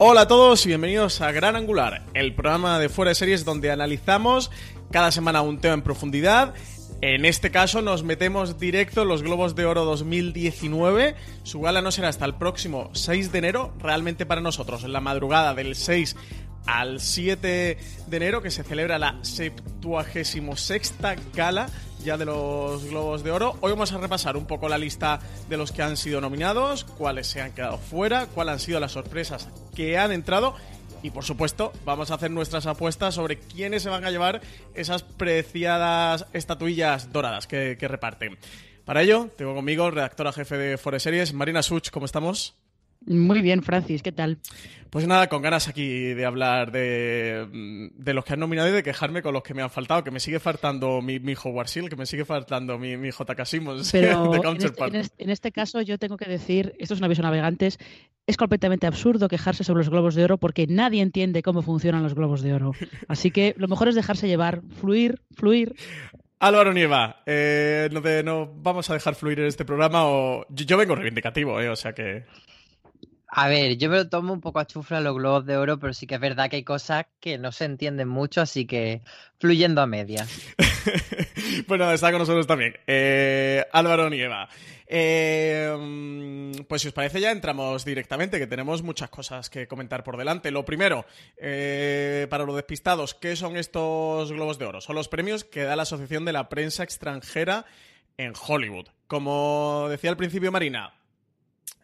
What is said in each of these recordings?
Hola a todos y bienvenidos a Gran Angular, el programa de fuera de series donde analizamos cada semana un tema en profundidad. En este caso nos metemos directo en los Globos de Oro 2019. Su gala no será hasta el próximo 6 de enero, realmente para nosotros, en la madrugada del 6 al 7 de enero, que se celebra la 76 gala ya de los Globos de Oro. Hoy vamos a repasar un poco la lista de los que han sido nominados, cuáles se han quedado fuera, cuáles han sido las sorpresas que han entrado y por supuesto vamos a hacer nuestras apuestas sobre quiénes se van a llevar esas preciadas estatuillas doradas que, reparten. Para ello, tengo conmigo redactora jefe de Forest Series, Marina Such, ¿cómo estamos? Muy bien, Francis, ¿qué tal? Pues nada, con ganas aquí de hablar de, de, los que han nominado y de quejarme con los que me han faltado, que me sigue faltando mi, mi Howard que me sigue faltando mi, mi J.K. Simmons Pero de Counterpart. En este, en, este, caso yo tengo que decir, esto es una visión navegantes, es completamente absurdo quejarse sobre los globos de oro porque nadie entiende cómo funcionan los globos de oro. Así que lo mejor es dejarse llevar, fluir, fluir. Álvaro Nieva, eh, no, no, vamos a dejar fluir en este programa o yo, yo vengo reivindicativo, eh, o sea que... A ver, yo me lo tomo un poco a chufla los globos de oro, pero sí que es verdad que hay cosas que no se entienden mucho, así que fluyendo a medias. bueno, está con nosotros también. Eh, Álvaro Nieva. Eh, pues si os parece ya entramos directamente, que tenemos muchas cosas que comentar por delante. Lo primero, eh, para los despistados, ¿qué son estos globos de oro? Son los premios que da la Asociación de la Prensa Extranjera en Hollywood. Como decía al principio Marina,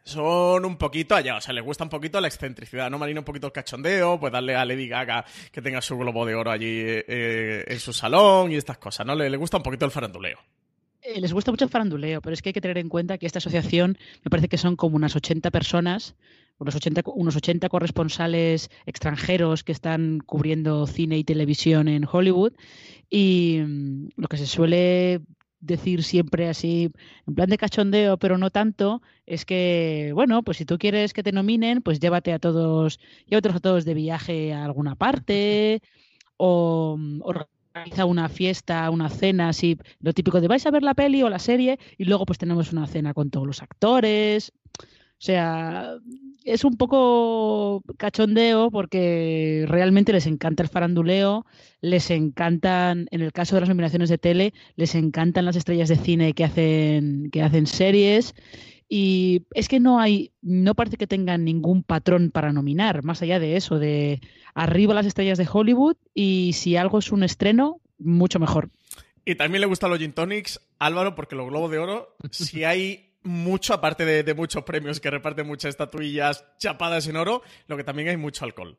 son un poquito allá, o sea, les gusta un poquito la excentricidad, ¿no? Marina un poquito el cachondeo, pues darle a Lady Gaga que tenga su globo de oro allí eh, en su salón y estas cosas, ¿no? Le, gusta un poquito el faranduleo. Eh, les gusta mucho el faranduleo, pero es que hay que tener en cuenta que esta asociación me parece que son como unas 80 personas, unos 80, unos 80 corresponsales extranjeros que están cubriendo cine y televisión en Hollywood y mm, lo que se suele decir siempre así, en plan de cachondeo, pero no tanto, es que, bueno, pues si tú quieres que te nominen, pues llévate a todos, llévate a todos de viaje a alguna parte, o, organiza una fiesta, una cena, así, lo típico de vais a ver la peli o la serie, y luego pues tenemos una cena con todos los actores. O sea, es un poco cachondeo porque realmente les encanta el faranduleo, les encantan, en el caso de las nominaciones de tele, les encantan las estrellas de cine que hacen, que hacen series. Y es que no hay, no parece que tengan ningún patrón para nominar, más allá de eso, de arriba las estrellas de Hollywood y si algo es un estreno, mucho mejor. Y también le gustan los gin tonics, Álvaro, porque los globos de oro, si hay mucho, aparte de, muchos premios que reparten muchas estatuillas chapadas en oro, lo que también hay mucho alcohol.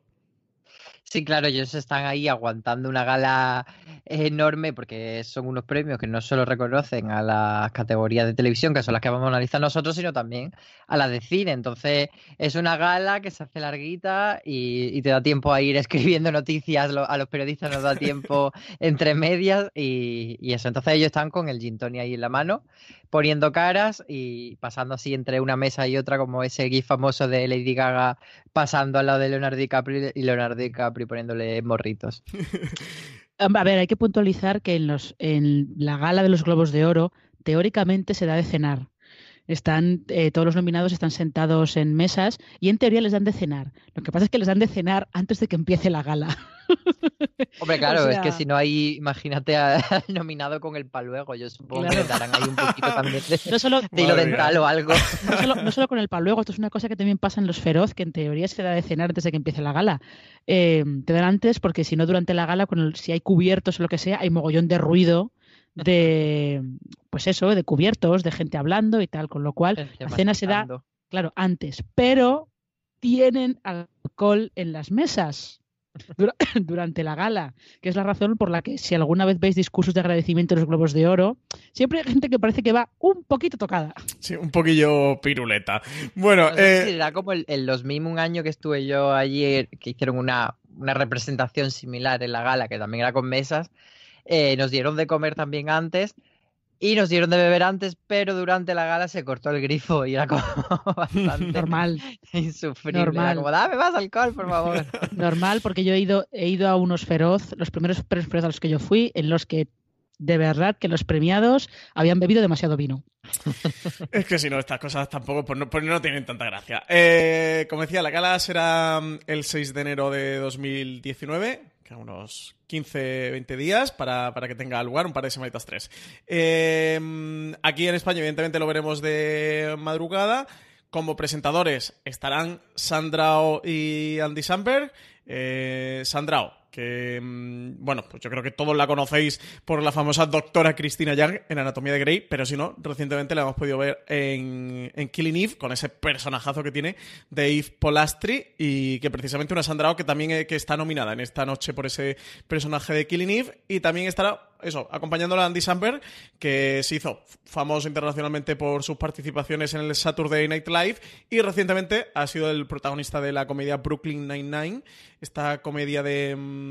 Sí, claro, ellos están ahí aguantando una gala enorme porque son unos premios que no solo reconocen a las categorías de televisión, que son las que vamos a analizar nosotros, sino también a las de cine. Entonces, es una gala que se hace larguita y, te da tiempo a ir escribiendo noticias, a los periodistas nos da tiempo entre medias y, y, eso. Entonces, ellos están con el gin tonic ahí en la mano, poniendo caras y pasando así entre una mesa y otra, como ese gif famoso de Lady Gaga pasando al lado de Leonardo DiCaprio y Leonardo DiCaprio poniéndole morritos. A ver, hay que puntualizar que en, los, en la gala de los Globos de Oro, teóricamente se da de cenar. Están, eh, todos los nominados están sentados en mesas y en teoría les dan de cenar. Lo que pasa es que les dan de cenar antes de que empiece la gala. Hombre, claro, es que si no hay, imagínate al nominado con el paluego, yo supongo que le darán ahí un poquito también de, no solo, hilo dental o algo. No solo, con el paluego, esto es una cosa que también pasa en los feroz, que en teoría se da de cenar antes de que empiece la gala. Eh, te dan antes porque si no durante la gala, con si hay cubiertos o lo que sea, hay mogollón de ruido de, pues eso, de cubiertos, de gente hablando y tal, con lo cual la cena se da, claro, antes, pero tienen alcohol en las mesas durante la gala, que es la razón por la que si alguna vez veis discursos de agradecimiento en los Globos de Oro, siempre hay gente que parece que va un poquito tocada. Sí, un poquillo piruleta. Bueno, eh, era como el, los mismos un año que estuve yo allí, que hicieron una, una representación similar en la gala, que también era con mesas, eh, nos dieron de comer también antes y nos dieron de beber antes, pero durante la gala se cortó el grifo y era como bastante normal. Insufrible. Normal. como, dame más alcohol, por favor. Normal, porque yo he ido, he ido a unos feroz, los primeros feroz a los que yo fui, en los que de verdad que los premiados habían bebido demasiado vino. es que si no, estas cosas tampoco pues no, pues no tienen tanta gracia. Eh, como decía, la gala será mm, el 6 de enero de 2019 unos 15, 20 días para, que tenga lugar, un par de semanitas tres. Em, aquí en España, evidentemente, lo veremos de madrugada. Como presentadores estarán Sandrao y Andy Samberg. Eh, Sandrao, que, mm, bueno, pues yo creo que todos la conocéis por la famosa doctora Cristina Young en Anatomía de Grey, pero si no, recientemente la hemos podido ver en, Killing Eve, con ese personajazo que tiene Dave Polastri, y que precisamente una Sandrao que también eh, que está nominada en esta noche por ese personaje de Killing Eve, y también estará eso, acompañándola a Andy Samberg, que se hizo famoso internacionalmente por sus participaciones en el Saturday Night Live y recientemente ha sido el protagonista de la comedia Brooklyn Nine-Nine, esta comedia de, mm,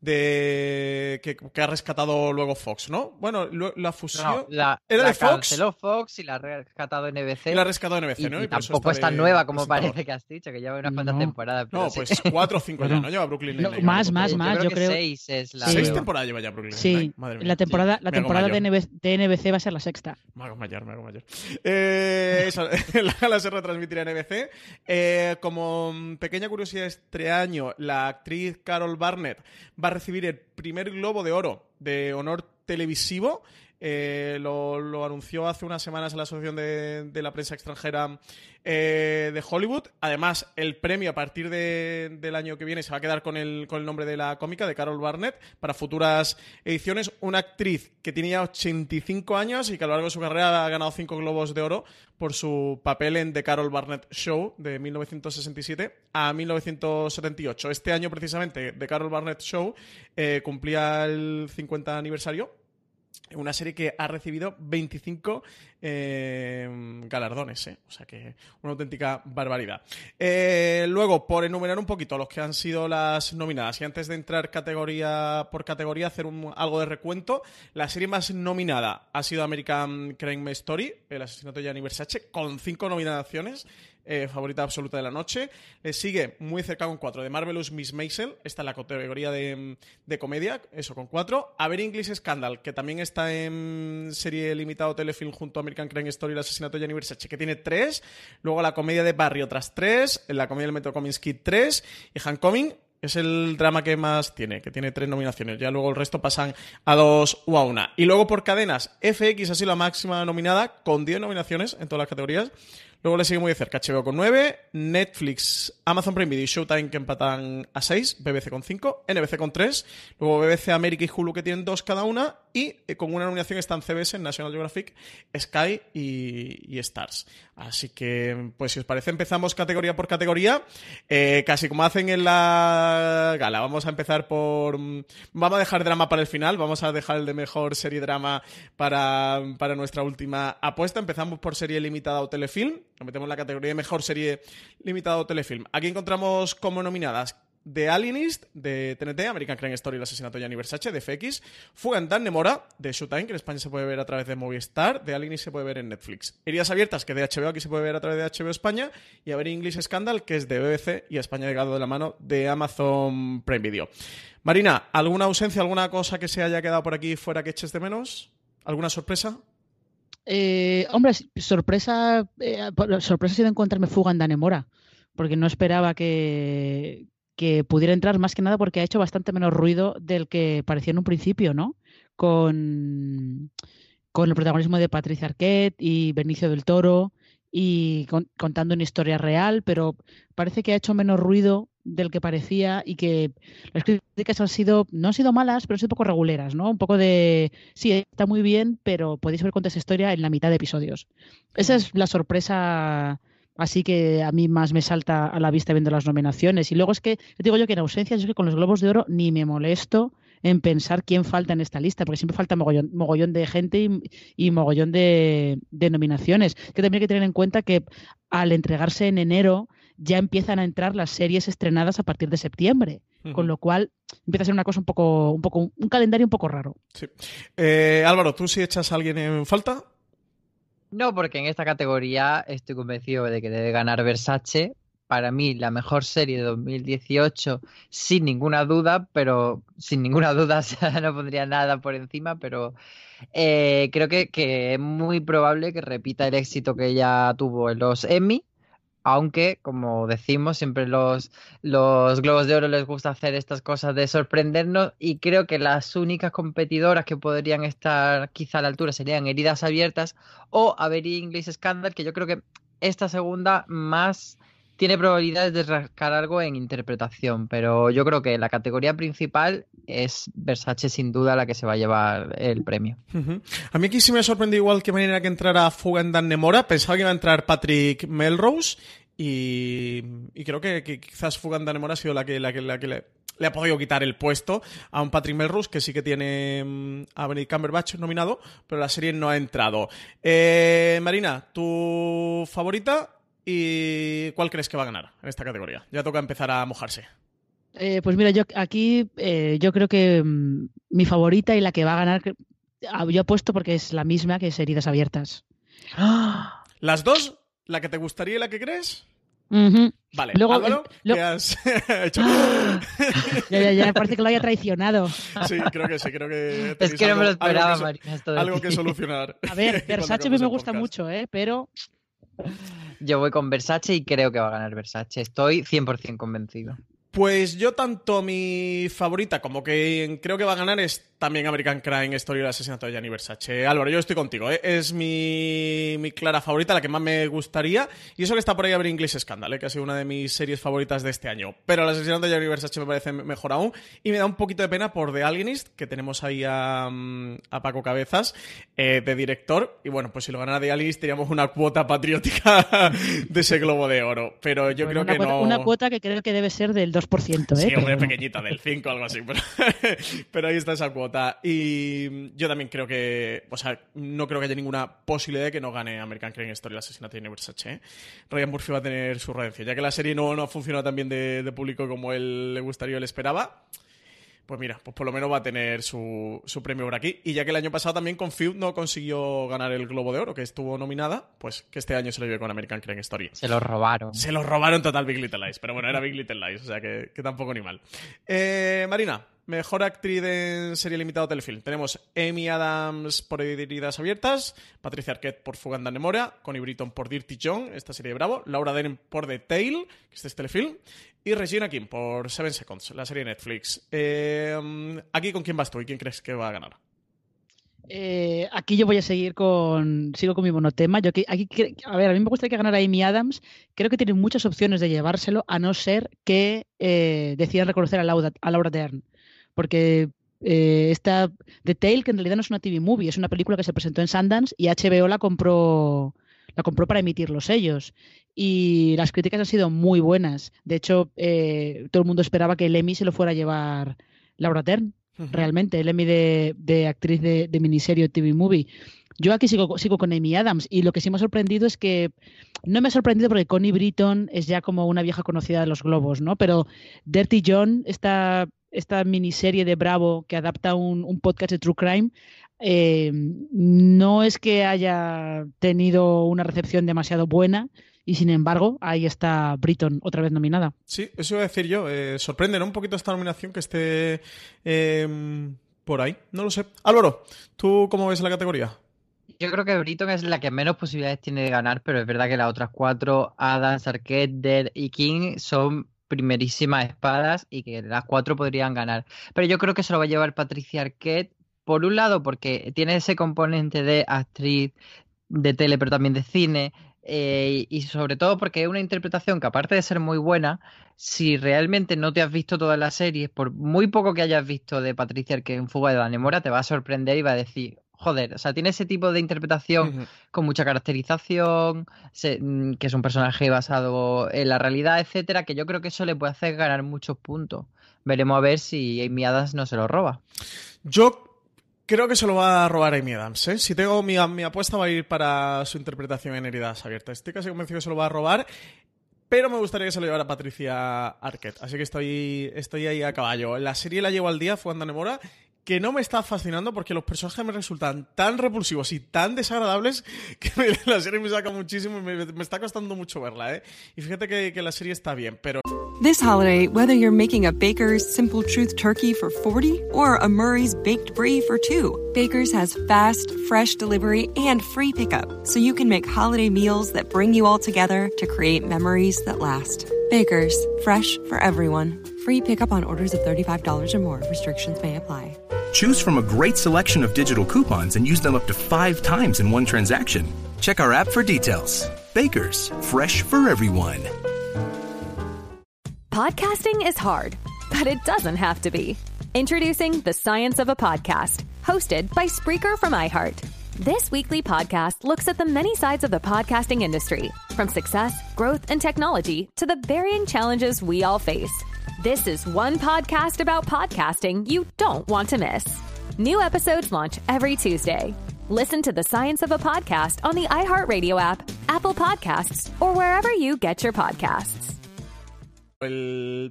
de que, ha rescatado luego Fox, ¿no? Bueno, la fusión la, era de Fox. Canceló Fox y la ha rescatado NBC. Y la ha rescatado NBC, ¿no? Y, tampoco es tan nueva como parece que has dicho, que lleva unas cuantas temporadas. no, pues cuatro o cinco ya, ¿no? Lleva Brooklyn Nine-Nine. más, más, más, yo creo. Seis es la Seis temporadas lleva ya Brooklyn Nine-Nine. Sí, la temporada, la temporada de, NBC, va a ser la sexta. Me hago mayor, me hago mayor. Eh, la gala se retransmitirá en NBC. Eh, como pequeña curiosidad este año, la actriz Carol Va a recibir el primer Globo de Oro de honor televisivo eh, lo, anunció hace unas semanas en la Asociación de, la Prensa Extranjera eh, de Hollywood. Además, el premio a partir del año que viene se va a quedar con el, con el nombre de la cómica, de Carol Barnett, para futuras ediciones. Una actriz que tenía 85 años y que a lo largo de su carrera ha ganado 5 globos de oro por su papel en The Carol Barnett Show de 1967 a 1978. Este año, precisamente, The Carol Barnett Show eh, cumplía el 50 aniversario una serie que ha recibido 25 eh, galardones, ¿eh? o sea que una auténtica barbaridad. Eh, luego, por enumerar un poquito los que han sido las nominadas, y antes de entrar categoría por categoría, hacer algo de recuento, la serie más nominada ha sido American Crime Story, el asesinato de Gianni Versace, con cinco nominaciones. Eh, favorita absoluta de la noche. Le sigue muy cerca con cuatro de Marvelous Miss Maisel, está en la categoría de, de, comedia, eso con cuatro. A ver English Scandal, que también está en serie limitado telefilm junto a American Crime Story, el asesinato de Gianni Versace, que tiene tres. Luego la comedia de Barry, otras tres. En la comedia del Metro Cominsky, tres. Y Coming es el drama que más tiene, que tiene tres nominaciones. Ya luego el resto pasan a dos o a una. Y luego por cadenas, FX ha sido la máxima nominada, con diez nominaciones en todas las categorías. Luego le sigue muy de cerca HBO con 9, Netflix, Amazon Prime Video y Showtime que empatan a 6, BBC con 5, NBC con 3, luego BBC América y Hulu que tienen 2 cada una y eh, con una nominación están CBS, National Geographic, Sky y, Stars. Así que, pues si os parece, empezamos categoría por categoría, eh, casi como hacen en la gala. Vamos a empezar por... Mm, vamos a dejar drama para el final, vamos a dejar el de mejor serie drama para, para nuestra última apuesta. Empezamos por serie limitada o telefilm. Metemos en la categoría de mejor serie limitada o telefilm. Aquí encontramos como nominadas The Alienist de TNT, American Crime Story, el asesinato de Gianni Versace de FX, Fugan Dan Nemora de Showtime, que en España se puede ver a través de Movistar, The Alienist se puede ver en Netflix. Heridas abiertas, que de HBO aquí se puede ver a través de HBO España, y a ver English Scandal, que es de BBC y a España llegado de la mano de Amazon Prime Video. Marina, ¿alguna ausencia, alguna cosa que se haya quedado por aquí fuera que eches de menos? ¿Alguna sorpresa? Eh, hombre, sorpresa, eh, sorpresa ha sido encontrarme Fugan Danemora, porque no esperaba que, que pudiera entrar más que nada porque ha hecho bastante menos ruido del que parecía en un principio, ¿no? Con, con el protagonismo de Patricia Arquette y Benicio del Toro y contando una historia real, pero parece que ha hecho menos ruido del que parecía y que las críticas han sido, no han sido malas, pero han sido un poco reguleras, ¿no? Un poco de, sí, está muy bien, pero podéis haber contado esa historia en la mitad de episodios. Esa es la sorpresa Así que a mí más me salta a la vista viendo las nominaciones. Y luego es que, digo yo que en ausencia, es que con los Globos de Oro ni me molesto en pensar quién falta en esta lista, porque siempre falta mogollón, mogollón de gente y, mogollón de, nominaciones. Que también hay que tener en cuenta que al entregarse en enero ya empiezan a entrar las series estrenadas a partir de septiembre. Con lo cual empieza a ser una cosa un poco, un poco, un calendario un poco raro. Sí. Eh, Álvaro, ¿tú si echas a alguien en falta? No, porque en esta categoría estoy convencido de que debe ganar Versace. Para mí, la mejor serie de 2018, sin ninguna duda, pero sin ninguna duda no pondría nada por encima, pero eh, creo que, que, es muy probable que repita el éxito que ella tuvo en los Emmy aunque, como decimos, siempre los, los Globos de Oro les gusta hacer estas cosas de sorprendernos y creo que las únicas competidoras que podrían estar quizá a la altura serían Heridas Abiertas o Avery English Scandal, que yo creo que esta segunda más tiene probabilidades de rascar algo en interpretación, pero yo creo que la categoría principal es Versace sin duda la que se va a llevar el premio. A mí aquí sí me sorprendió igual que manera que entrara Dan Nemora, pensaba que iba a entrar Patrick Melrose y, creo que, quizás Fugan Nemora ha sido la que, la que, la que le, ha podido quitar el puesto a un Patrick Melrose, que sí que tiene mm, a Benedict Cumberbatch nominado, pero la serie no ha entrado. Eh, Marina, ¿tu favorita ¿Y cuál crees que va a ganar en esta categoría? Ya toca empezar a mojarse. Eh, pues mira, yo aquí eh, yo creo que mm, mi favorita y la que va a ganar, ah, yo apuesto porque es la misma que es Heridas Abiertas. ¿Las dos? ¿La que te gustaría y la que crees? Vale, Luego, Álvaro, ¿qué has hecho? ya, ya, parece que lo haya traicionado. Sí, creo que sí, creo que... Es que no me lo esperaba, Marina. Algo que solucionar. A ver, Versace me gusta mucho, ¿eh? Pero yo voy con Versace y creo que va a ganar Versace. Estoy 100% convencido. Pues yo tanto mi favorita como que creo que va a ganar es también American Crime Story el asesinato de Gianni Versace. Álvaro, yo estoy contigo, ¿eh? es mi, clara favorita, la que más me gustaría. Y eso que está por ahí a ver English Scandal, ¿eh? que ha sido una de mis series favoritas de este año. Pero el asesinato de Gianni Versace me parece mejor aún. Y me da un poquito de pena por The Alienist, que tenemos ahí a, Paco Cabezas, eh, de director. Y bueno, pues si lo ganara The Alienist, teníamos una cuota patriótica de ese globo de oro. Pero yo creo que no. Una cuota que creo que debe ser del 2%, ¿eh? Sí, hombre, pequeñita, del 5 o algo así. pero ahí está esa cuota. Y yo también creo que, o sea, no creo que haya ninguna posibilidad de que no gane American Crime Story el asesinato de Versace. ¿eh? Ryan Murphy va a tener su redención, ya que la serie no, no ha funcionado tan bien de, público como él le gustaría o le esperaba pues mira, pues por lo menos va a tener su, su, premio por aquí. Y ya que el año pasado también con Feud no consiguió ganar el Globo de Oro, que estuvo nominada, pues que este año se lo lleve con American Crime Story. Se lo robaron. Se lo robaron total Big Little Lies, pero bueno, era Big Little Lies, o sea que, que tampoco ni mal. Eh, Marina, Mejor actriz en serie limitada o telefilm. Tenemos Amy Adams por Heridas Abiertas, Patricia Arquette por Fuganda Nemora, Connie Britton por Dirty John, esta serie de Bravo, Laura Dern por The Tale, que este es telefilm, y Regina King por Seven Seconds, la serie Netflix. Eh, aquí, ¿con quién vas tú y quién crees que va a ganar? Eh, aquí yo voy a seguir con. Sigo con mi monotema. Yo aquí, a ver, a mí me gustaría que ganara Amy Adams. Creo que tiene muchas opciones de llevárselo, a no ser que eh, decidan reconocer a Laura, a Laura Dern. Porque eh, esta The Tale, que en realidad no es una TV movie, es una película que se presentó en Sundance y HBO la compró, la compró para emitirlos ellos. Y las críticas han sido muy buenas. De hecho, eh, todo el mundo esperaba que el Emmy se lo fuera a llevar Laura Dern realmente, el Emmy de, actriz de, miniserie TV Movie. Yo aquí sigo, sigo con Amy Adams y lo que sí me ha sorprendido es que no me ha sorprendido porque Connie Britton es ya como una vieja conocida de los globos, ¿no? Pero Dirty John, esta, esta miniserie de Bravo que adapta un, podcast de True Crime, eh, no es que haya tenido una recepción demasiado buena y sin embargo ahí está Britton otra vez nominada. Sí, eso iba a decir yo. Eh, sorprende un poquito esta nominación que esté em, por ahí. No lo sé. Álvaro, ¿tú cómo ves la categoría? Yo creo que Britton es la que menos posibilidades tiene de ganar, pero es verdad que las otras cuatro, Adams, Arquette, Dead y King, son primerísimas espadas y que las cuatro podrían ganar. Pero yo creo que se lo va a llevar Patricia Arquette, por un lado porque tiene ese componente de actriz de tele, pero también de cine, eh, y sobre todo porque es una interpretación que aparte de ser muy buena, si realmente no te has visto todas las series, por muy poco que hayas visto de Patricia que en Fuga de la Nemora, te va a sorprender y va a decir, joder, o sea, tiene ese tipo de interpretación con mucha caracterización, mm, que es un personaje basado en la realidad, etcétera, que yo creo que eso le puede hacer ganar muchos puntos. Veremos a ver si Amy Adams no se lo roba. Yo Creo que se lo va a robar Amy Adams. ¿eh? Si tengo mi, mi, apuesta va a ir para su interpretación en Heridas Abiertas. Estoy casi convencido que se lo va a robar, pero me gustaría que se lo llevara Patricia Arquette. Así que estoy, estoy ahí a caballo. La serie la llevo al día, fue Anda Nemora, que no me está fascinando porque los personajes me resultan tan repulsivos y tan desagradables que la serie me saca muchísimo y me, está costando mucho verla, ¿eh? Y fíjate que, que la serie está bien, pero... This holiday, whether you're making a Baker's Simple Truth turkey for 40 or a Murray's Baked Brie for 2, Baker's has fast, fresh delivery and free pickup, so you can make holiday meals that bring you all together to create memories that last. Baker's, fresh for everyone. Free pickup on orders of $35 or more. Restrictions may apply. Choose from a great selection of digital coupons and use them up to five times in one transaction. Check our app for details. Bakers, fresh for everyone. Podcasting is hard, but it doesn't have to be. Introducing The Science of a Podcast, hosted by Spreaker from iHeart. This weekly podcast looks at the many sides of the podcasting industry, from success, growth, and technology to the varying challenges we all face. This is one podcast about podcasting you don't want to miss. New episodes launch every Tuesday. Listen to the science of a podcast on the iHeartRadio app, Apple Podcasts, or wherever you get your podcasts.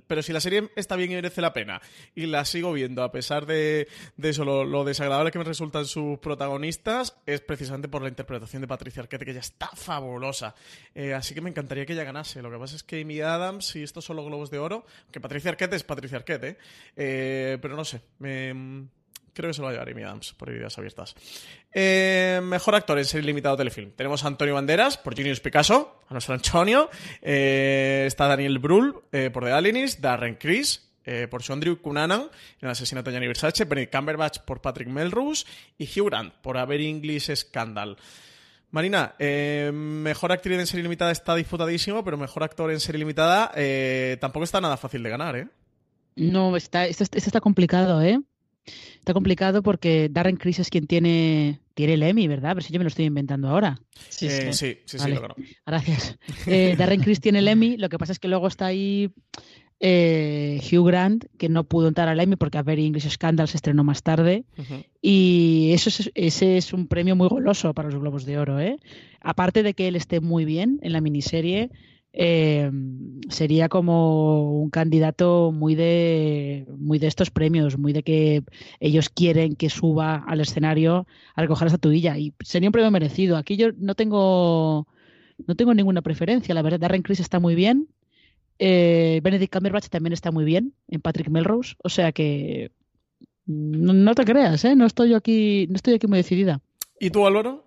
Pero si la serie está bien y merece la pena y la sigo viendo a pesar de, eso, lo, desagradable que me resultan sus protagonistas, es precisamente por la interpretación de Patricia Arquette, que ella está fabulosa. Eh, así que me encantaría que ella ganase. Lo que pasa es que Amy Adams y estos son los globos de oro, que Patricia Arquette es Patricia Arquette, ¿eh? Eh, pero no sé, me Creo que se lo va a llevar Amy Adams por ideas abiertas. Eh, mejor actor en serie limitado telefilm. Tenemos a Antonio Banderas por Junius Picasso, a nuestro Antonio. Eh, está Daniel Brühl eh, por The Alienist, Darren Criss por Sondrew Cunanan en el asesinato de Gianni Versace, Benedict Cumberbatch por Patrick Melrose y Hugh Grant por Very English Scandal. Marina, mejor actriz en serie limitada está disputadísimo, pero mejor actor en serie limitada tampoco está nada fácil de ganar, ¿eh? No, está, esto, está complicado, ¿eh? Está complicado porque Darren Criss es quien tiene, tiene el Emmy, ¿verdad? Pero si yo me lo estoy inventando ahora. Sí, sí, sí, sí, sí Gracias. Eh, Darren Criss tiene el Emmy, lo que pasa es que luego está ahí eh, Hugh Grant, que no pudo entrar al Emmy porque A Very English Scandal se estrenó más tarde. Y eso es, ese es un premio muy goloso para los Globos de Oro. ¿eh? Aparte de que él esté muy bien en la miniserie, eh, sería como un candidato muy de muy de estos premios, muy de que ellos quieren que suba al escenario a recoger esa tuilla y sería un premio merecido. Aquí yo no tengo no tengo ninguna preferencia, la verdad. Darren Criss está muy bien, eh, Benedict Cumberbatch también está muy bien en Patrick Melrose, o sea que no, te creas, ¿eh? No estoy yo aquí, no estoy aquí muy decidida. ¿Y tú, Álvaro?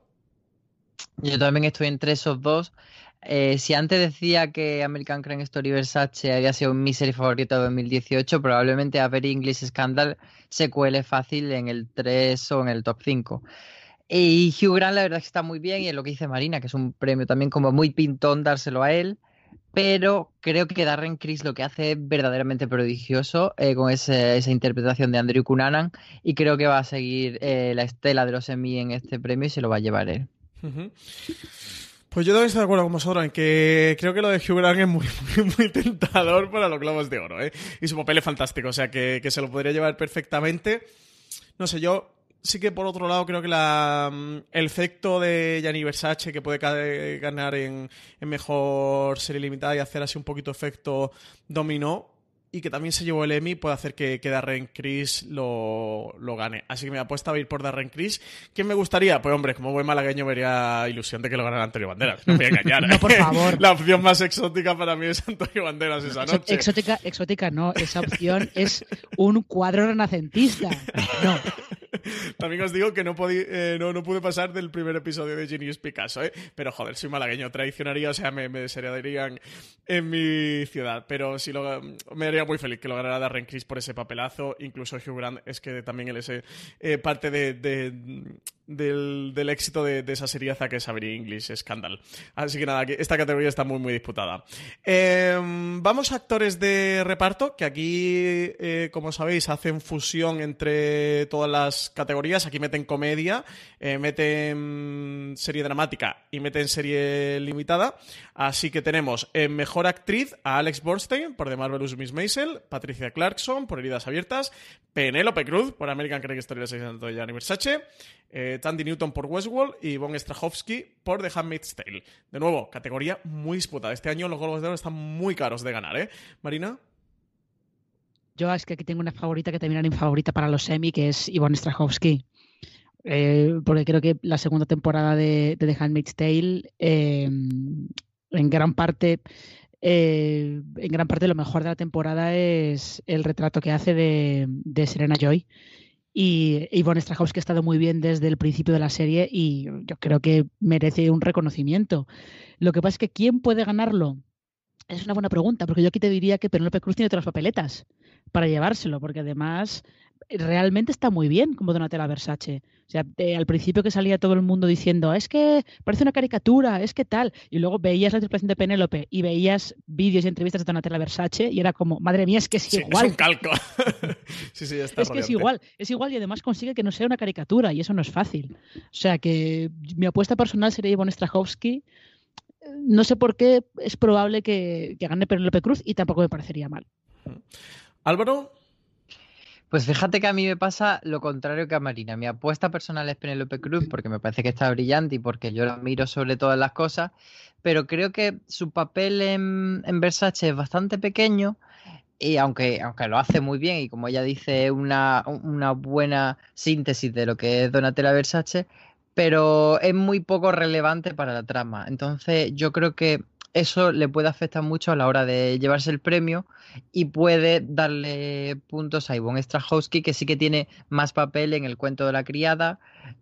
Yo también estoy entre esos dos. Eh, si antes decía que American Crime Story Versace había sido mi serie favorita de 2018, probablemente A Very English Scandal se cuele fácil en el 3 o en el top 5. Y Hugh Grant la verdad es que está muy bien y es lo que dice Marina, que es un premio también como muy pintón dárselo a él pero creo que Darren Criss lo que hace es verdaderamente prodigioso eh, con esa interpretación de Andrew Cunanan y creo que va a seguir eh, la estela de los Emmy en este premio y se lo va a llevar él. Pues yo también estoy de acuerdo con vosotros en que creo que lo de Hugh Grant es muy, muy, tentador para los Globos de Oro, ¿eh? Y su papel es fantástico, o sea que, que se lo podría llevar perfectamente. No sé, yo sí que por otro lado creo que la, mm, el efecto de Gianni Versace que puede ganar en, mejor serie limitada y hacer así un poquito efecto dominó y que también se llevó el Emmy puede hacer que, Darren Criss lo, gane. Así que me apuesta a ir por Darren Criss. ¿Quién me gustaría? Pues hombre, como buen malagueño vería ilusión de que lo ganara Antonio Banderas. No voy a engañar. no, por favor. La opción más exótica para mí es Antonio Banderas esa noche. Exótica, exótica no. Esa opción es un cuadro renacentista. No. También os digo que no, eh, no, pude pasar del primer episodio de Genius Picasso, ¿eh? Pero joder, soy malagueño, traicionaría, o sea, me, me desheredarían en mi ciudad. Pero sí lo, me haría muy feliz que lo ganara Darren Criss por ese papelazo. Incluso Hugh Grant es que también él es eh, parte de, del, éxito de, esa seriaza que es Avery English Scandal. Así que nada, esta categoría está muy, muy disputada. Em, vamos a actores de reparto, que aquí, eh, como sabéis, hacen fusión entre todas las categorías. Aquí meten comedia, eh, meten serie dramática y meten serie limitada. Así que tenemos en mejor actriz a Alex Borstein por The Marvelous Miss Maisel, Patricia Clarkson por Heridas Abiertas, Penélope Cruz por American Crime Story de Gianni Versace, eh, Tandy Newton por Westworld y Von Strahovski por The Handmaid's Tale. De nuevo, categoría muy disputada. Este año los Globos de Oro están muy caros de ganar, ¿eh? Marina. Yo es que aquí tengo una favorita que era mi favorita para los semi, que es Ivonne Strahovski. Eh, porque creo que la segunda temporada de, The Handmaid's Tale, eh, en gran parte, en gran parte lo mejor de la temporada es el retrato que hace de Serena Joy y Ivonne Strahovski ha estado muy bien desde el principio de la serie y yo creo que merece un reconocimiento. Lo que pasa es que ¿quién puede ganarlo? Es una buena pregunta, porque yo aquí te diría que Penélope Cruz tiene otras papeletas para llevárselo, porque además realmente está muy bien como Donatella Versace. O sea, al principio que salía todo el mundo diciendo, es que parece una caricatura, es que tal, y luego veías la interpretación de Penélope y veías vídeos y entrevistas de Donatella Versace y era como, madre mía, es que es igual. Es un calco. sí, sí, está Es que es igual, es igual y además consigue que no sea una caricatura y eso no es fácil. O sea, que mi apuesta personal sería Ivonne Strahovski. No sé por qué es probable que, que gane Penélope Cruz y tampoco me parecería mal. Álvaro, pues fíjate que a mí me pasa lo contrario que a Marina. Mi apuesta personal es Penélope Cruz porque me parece que está brillante y porque yo la miro sobre todas las cosas, pero creo que su papel en, Versace es bastante pequeño y aunque, aunque lo hace muy bien y como ella dice, una, una buena síntesis de lo que es Donatella Versace, pero es muy poco relevante para la trama. Entonces yo creo que eso le puede afectar mucho a la hora de llevarse el premio y puede darle puntos a Ivonne Strahovski, que sí que tiene más papel en el cuento de la criada,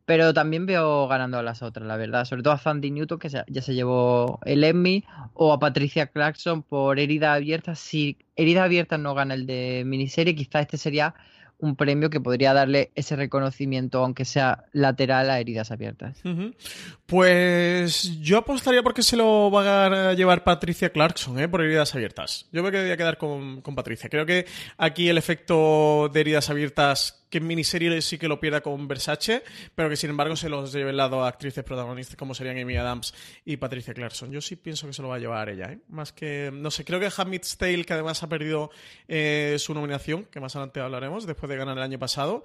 pero también veo ganando a las otras, la verdad. Sobre todo a Sandy Newton, que ya se llevó el Emmy, o a Patricia Clarkson por Herida Abierta. Si Herida Abierta no gana el de miniserie, quizá este sería un premio que podría darle ese reconocimiento, aunque sea lateral, a heridas abiertas. Pues yo apostaría porque se lo va a llevar Patricia Clarkson, ¿eh? por heridas abiertas. Yo me quedaría quedar con, con Patricia. Creo que aquí el efecto de heridas abiertas que en miniserie sí que lo pierda con Versace, pero que sin embargo se los lleve el lado a actrices protagonistas como serían Amy Adams y Patricia Clarkson. Yo sí pienso que se lo va a llevar ella, ¿eh? Más que, no sé, creo que Hamid's Tale, que además ha perdido eh, su nominación, que más adelante hablaremos, después de ganar el año pasado,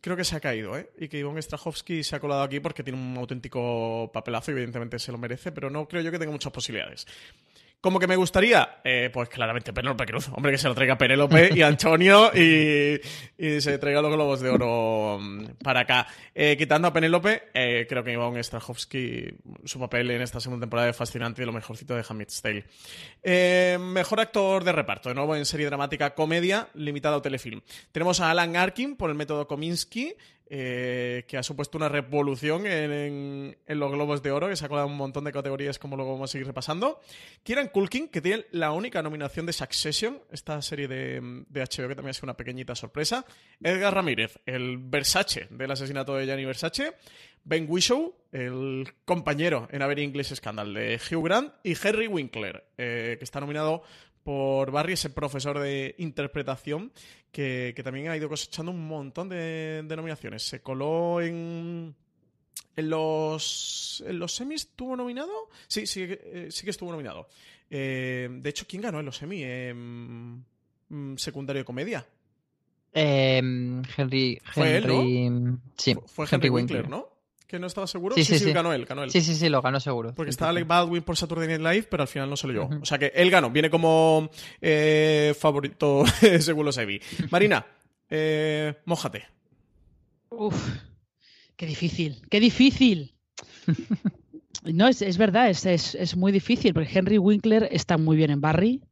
creo que se ha caído, ¿eh? Y que Ivonne Strahovski se ha colado aquí porque tiene un auténtico papelazo y evidentemente se lo merece, pero no creo yo que tenga muchas posibilidades. Como que me gustaría, eh, pues claramente Penélope Cruz. Hombre, que se lo traiga Penélope y Antonio y, se traiga los globos de oro mm, para acá. Eh, quitando a Penélope, eh, creo que Iván Strahovski, su papel en esta segunda temporada es fascinante y lo mejorcito de Hamid's Tale. mejor actor de reparto, de nuevo en serie dramática comedia limitada o telefilm. Tenemos a Alan Arkin por el método Kominsky, eh, que ha supuesto una revolución en, los Globos de Oro, que se ha colado un montón de categorías, como luego vamos a seguir repasando. Kieran Culkin, que tiene la única nominación de Succession, esta serie de, HBO, que también es una pequeñita sorpresa. Edgar Ramírez, el Versace del asesinato de Gianni Versace. Ben Whishaw, el compañero en Avery English Scandal de Hugh Grant. Y Henry Winkler, eh, que está nominado por Barry, ese profesor de interpretación que, también ha ido cosechando un montón de, nominaciones. Se coló en, en los, ¿En los semis estuvo nominado? Sí, sí, eh, sí que estuvo nominado. Eh, de hecho, ¿quién ganó en los semis? Mm, secundario de comedia. Em, Henry, ¿Fue él, Sí, fue, Henry, Winkler, ¿no? Que no estaba seguro. Sí, sí, sí, ganó él, ganó él. Sí, sí, sí, lo ganó seguro. Porque estaba Alec Baldwin por Saturday Night Live, pero al final no se lo llevó. O sea que él ganó, viene como eh, favorito según los. Marina, eh, mójate. Uf, qué difícil, qué difícil. no, es, es verdad, es, es, es, muy difícil, porque Henry Winkler está muy bien en Barry.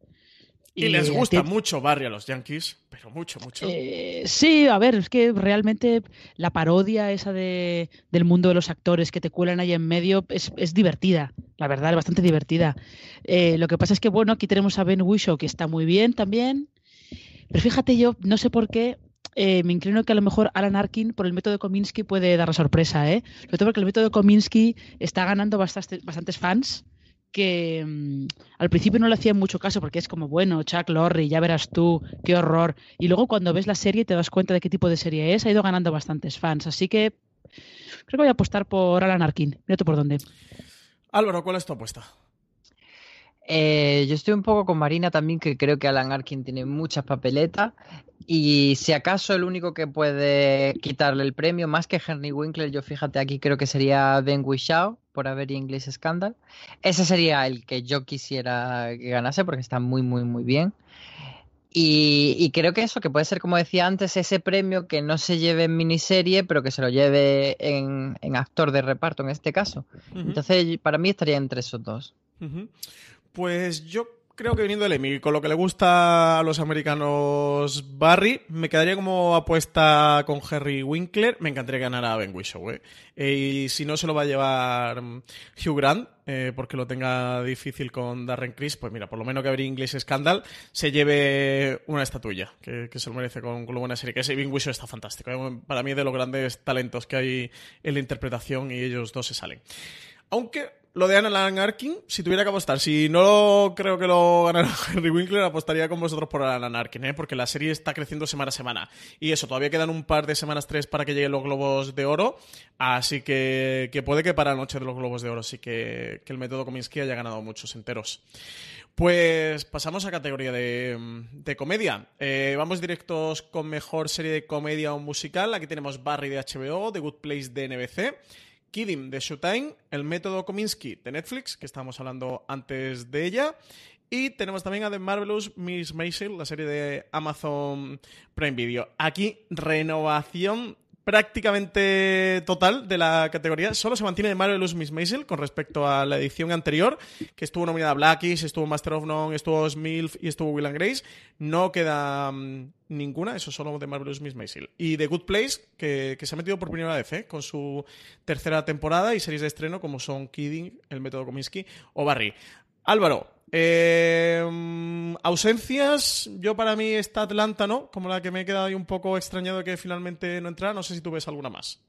Y, les gusta mucho Barry a los Yankees, pero mucho, mucho. Eh, sí, a ver, es que realmente la parodia esa de, del mundo de los actores que te cuelan ahí en medio es, divertida, la verdad, es bastante divertida. Eh, lo que pasa es que, bueno, aquí tenemos a Ben Whishaw, que está muy bien también. Pero fíjate, yo no sé por qué eh, me inclino que a lo mejor Alan Arkin por el método Kominsky puede dar la sorpresa, ¿eh? Sobre todo porque el método Kominsky está ganando bastantes fans que mm, al principio no le hacían mucho caso porque es como, bueno, Chuck Lorre, ya verás tú, qué horror. Y luego cuando ves la serie te das cuenta de qué tipo de serie es, ha ido ganando bastantes fans. Así que creo que voy a apostar por Alan Arkin. Mira tú por dónde. Álvaro, ¿cuál es tu apuesta? Eh, yo estoy un poco con Marina también, que creo que Alan Arkin tiene muchas papeletas. Y si acaso el único que puede quitarle el premio, más que Henry Winkler, yo fíjate aquí creo que sería Ben Whishaw por haber English Scandal. Ese sería el que yo quisiera que ganase porque está muy, muy, muy bien. Y, creo que eso, que puede ser, como decía antes, ese premio que no se lleve en miniserie, pero que se lo lleve en, actor de reparto en este caso. Entonces, para mí estaría entre esos dos. Pues yo creo que viniendo del Emmy, con lo que le gusta a los americanos Barry, me quedaría como apuesta con Harry Winkler. Me encantaría ganar a Ben Whishaw, ¿eh? y si no se lo va a llevar mm, Hugh Grant, eh, porque lo tenga difícil con Darren Criss, pues mira, por lo menos que habría English Scandal se lleve una estatuilla, que, se lo merece con, con, buena serie. Que ese Ben Whishaw está fantástico. ¿eh? Para mí es de los grandes talentos que hay en la interpretación y ellos dos se salen. Aunque lo de Alan Arkin, si tuviera que apostar, si no creo que lo ganara Henry Winkler, apostaría con vosotros por Alan Arkin, ¿eh? porque la serie está creciendo semana a semana. Y eso, todavía quedan un par de semanas, tres, para que lleguen los Globos de Oro. Así que, puede que para la noche de los Globos de Oro sí que, el método Kominsky haya ganado muchos enteros. Pues pasamos a categoría de, comedia. Eh, vamos directos con mejor serie de comedia o musical. Aquí tenemos Barry de HBO, The Good Place de NBC. Kidding de Showtime, el método Kominsky de Netflix, que estábamos hablando antes de ella. Y tenemos también a The Marvelous Miss Maisel, la serie de Amazon Prime Video. Aquí, renovación prácticamente total de la categoría. Solo se mantiene de Marvelous Miss Maisel con respecto a la edición anterior, que estuvo nominada Blackies, estuvo Master of None, estuvo Smilf y estuvo Will and Grace. No queda mm, ninguna, eso solo de Marvelous Miss Maisel. Y The Good Place, que, se ha metido por primera vez, ¿eh? con su tercera temporada y series de estreno como son Kidding, El Método Kominsky o Barry. Álvaro, eh, ausencias, yo para mí está Atlanta, ¿no? Como la que me he quedado ahí un poco extrañado de que finalmente no entrara. No sé si tú ves alguna más.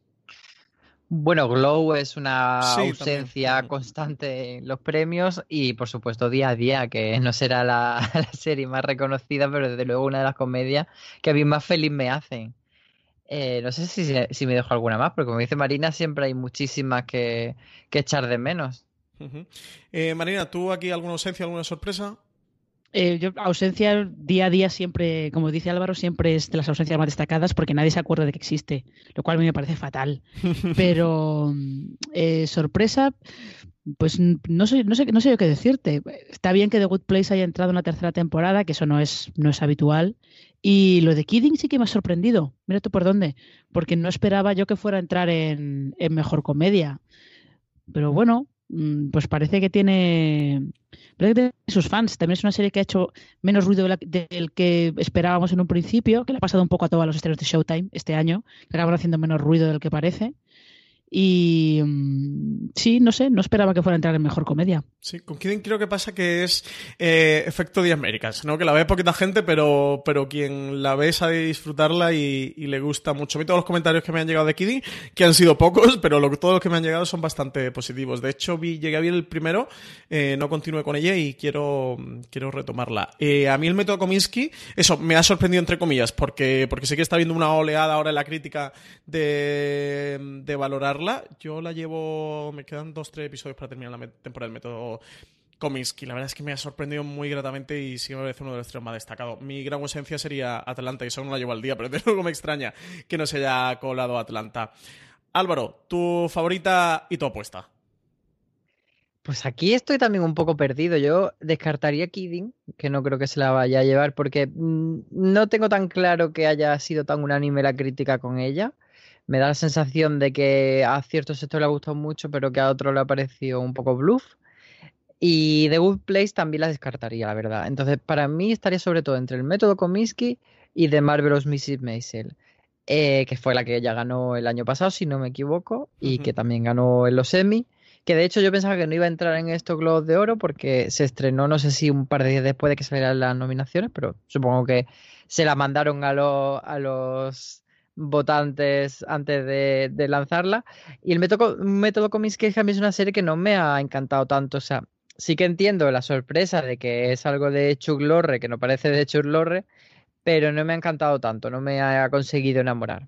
Bueno, Glow es una ausencia constante en los premios y por supuesto día a día, que no será la, serie más reconocida, pero desde luego una de las comedias que a mí más feliz me hacen. Eh, no sé si, si, me dejo alguna más, porque como dice Marina, siempre hay muchísimas que, que echar de menos. Eh, Marina, ¿tú aquí alguna ausencia, alguna sorpresa? Eh, yo, ausencia día a día siempre, como dice Álvaro, siempre es de las ausencias más destacadas porque nadie se acuerda de que existe, lo cual a mí me parece fatal. Pero eh, sorpresa, pues no sé, no sé, no sé yo qué decirte. Está bien que The Good Place haya entrado en la tercera temporada, que eso no es, no es habitual. Y lo de Kidding sí que me ha sorprendido. Mira tú por dónde. Porque no esperaba yo que fuera a entrar en, en mejor comedia. Pero bueno, pues parece que tiene sus fans. También es una serie que ha hecho menos ruido del que esperábamos en un principio, que le ha pasado un poco a todos los estrenos de Showtime este año, que acaban haciendo menos ruido del que parece. Y mm, sí, no sé, no esperaba que fuera a entrar en mejor comedia. Sí, con Kidding creo que pasa que es eh, efecto de Américas, ¿no? Que la ve poquita gente, pero, pero quien la ve sabe disfrutarla y, le gusta mucho. A mí todos los comentarios que me han llegado de Kidding, que han sido pocos, pero todos los que me han llegado son bastante positivos. De hecho, vi, llegué a ver el primero, eh, no continué con ella y quiero, quiero retomarla. Eh, a mí el método Kominsky, eso, me ha sorprendido entre comillas, porque, porque sé que está viendo una oleada ahora en la crítica de, de valorarla yo la llevo. Me quedan dos, tres episodios para terminar la temporada del método Cominsky. La verdad es que me ha sorprendido muy gratamente y sí me parece uno de los tres más destacados. Mi gran ausencia sería Atlanta y eso no la llevo al día, pero de luego me extraña que no se haya colado Atlanta. Álvaro, tu favorita y tu apuesta. Pues aquí estoy también un poco perdido. Yo descartaría Kidding, que no creo que se la vaya a llevar, porque mm, no tengo tan claro que haya sido tan unánime la crítica con ella me da la sensación de que a cierto sector le ha gustado mucho, pero que a otro le ha parecido un poco bluff. Y The Good Place también la descartaría, la verdad. Entonces, para mí estaría sobre todo entre el método Comiskey y The Marvelous Mrs. Maisel, eh, que fue la que ella ganó el año pasado, si no me equivoco, y que también ganó en los Emmy. Que de hecho yo pensaba que no iba a entrar en estos Globos de Oro porque se estrenó, no sé si un par de días después de que salieran las nominaciones, pero supongo que se la mandaron a, a los votantes antes de, lanzarla. Y el método, método Comics a mí es una serie que no me ha encantado tanto. O sea, sí que entiendo la sorpresa de que es algo de Chuck Lorre, que no parece de Chuck Lorre, pero no me ha encantado tanto, no me ha conseguido enamorar.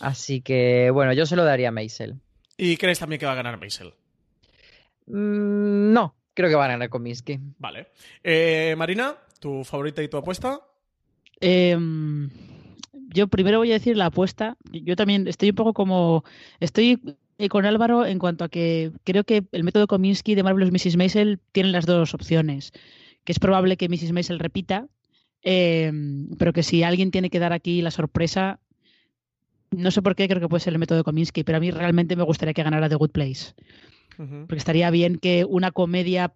Así que, bueno, yo se lo daría a Maisel. ¿Y crees también que va a ganar Maisel? Mm, no, creo que va a ganar Cominsky. Vale. Eh, Marina, ¿tu favorita y tu apuesta? Eh, yo primero voy a decir la apuesta. Yo también estoy un poco como. Estoy con Álvaro en cuanto a que creo que el método Kominsky de Marvelous Mrs. Maisel tiene las dos opciones. Que es probable que Mrs. Maisel repita, em, pero que si alguien tiene que dar aquí la sorpresa, no sé por qué creo que puede ser el método Kominsky, pero a mí realmente me gustaría que ganara The Good Place. Porque estaría bien que una comedia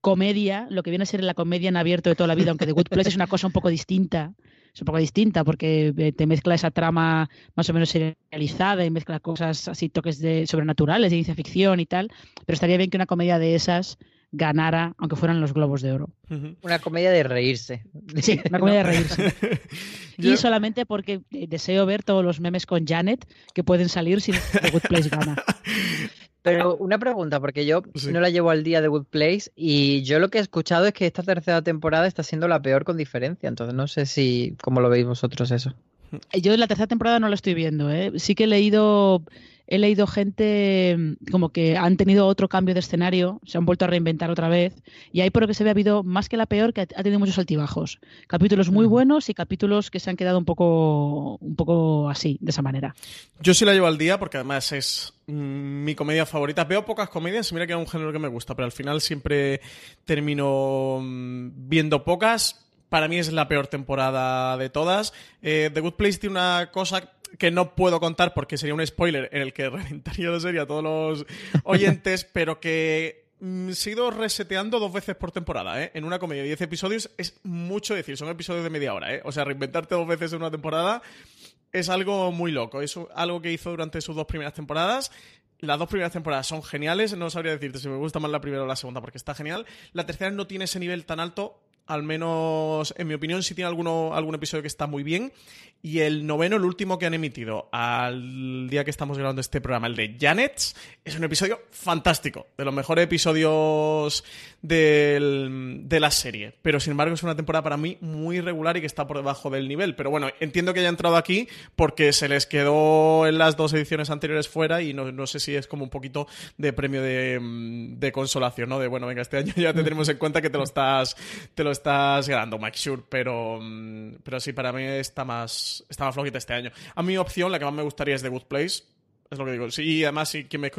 comedia, lo que viene a ser la comedia en abierto de toda la vida, aunque The Good Place es una cosa un poco distinta, es un poco distinta porque eh, te mezcla esa trama más o menos serializada y mezcla cosas así, toques de sobrenaturales, de ciencia ficción y tal, pero estaría bien que una comedia de esas ganara, aunque fueran los globos de oro. Una comedia de reírse. Sí, una comedia de reírse. Y solamente porque eh, deseo ver todos los memes con Janet que pueden salir si The Good Place gana. Pero una pregunta, porque yo no la llevo al día de Good Place y yo lo que he escuchado es que esta tercera temporada está siendo la peor con diferencia. Entonces no sé si cómo lo veis vosotros eso. Yo la tercera temporada no la estoy viendo. ¿eh? Sí que he leído he leído gente mm, como que han tenido otro cambio de escenario, se han vuelto a reinventar otra vez, y ahí por lo que se ve ha habido más que la peor, que ha tenido muchos altibajos. Capítulos muy buenos y capítulos que se han quedado un poco, un poco así, de esa manera. Yo sí la llevo al día porque además es mm, mi comedia favorita. Veo pocas comedias, mira que es un género que me gusta, pero al final siempre termino mm, viendo pocas. Para mí es la peor temporada de todas. Eh, The Good Place tiene una cosa que no puedo contar porque sería un spoiler en el que reventaría la serie a todos los oyentes, pero que mm, se ha ido reseteando dos veces por temporada, ¿eh? En una comedia de 10 episodios es mucho decir, son episodios de media hora, ¿eh? O sea, reinventarte dos veces en una temporada es algo muy loco. Es algo que hizo durante sus dos primeras temporadas. Las dos primeras temporadas son geniales, no sabría decirte si me gusta más la primera o la segunda porque está genial. La tercera no tiene ese nivel tan alto, al menos en mi opinión sí tiene alguno, algún episodio que está muy bien. Y el noveno, el último que han emitido al día que estamos grabando este programa, el de Janet, es un episodio fantástico, de los mejores episodios de la serie. Pero sin embargo es una temporada para mí muy regular y que está por debajo del nivel. Pero bueno, entiendo que haya entrado aquí porque se les quedó en las dos ediciones anteriores fuera y no, sé si es como un poquito de premio de, consolación, ¿no? De bueno, venga, este año ya te tenemos en cuenta que te lo estás, te lo estás ganando, Mike Sure. Pero, mm, pero sí, para mí está más estaba flojita este año. A mi opción, la que más me gustaría es The Good Place. Es lo que digo. Sí, y además, sí, quien me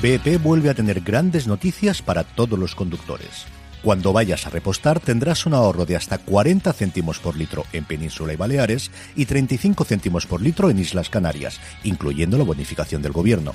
BP vuelve a tener grandes noticias para todos los conductores. Cuando vayas a repostar tendrás un ahorro de hasta 40 céntimos por litro en Península y Baleares y 35 céntimos por litro en Islas Canarias, incluyendo la bonificación del gobierno.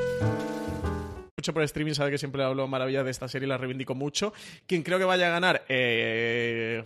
Mucho por streaming sabe que siempre hablo maravilla de esta serie y la reivindico mucho. Quien creo que vaya a ganar eh,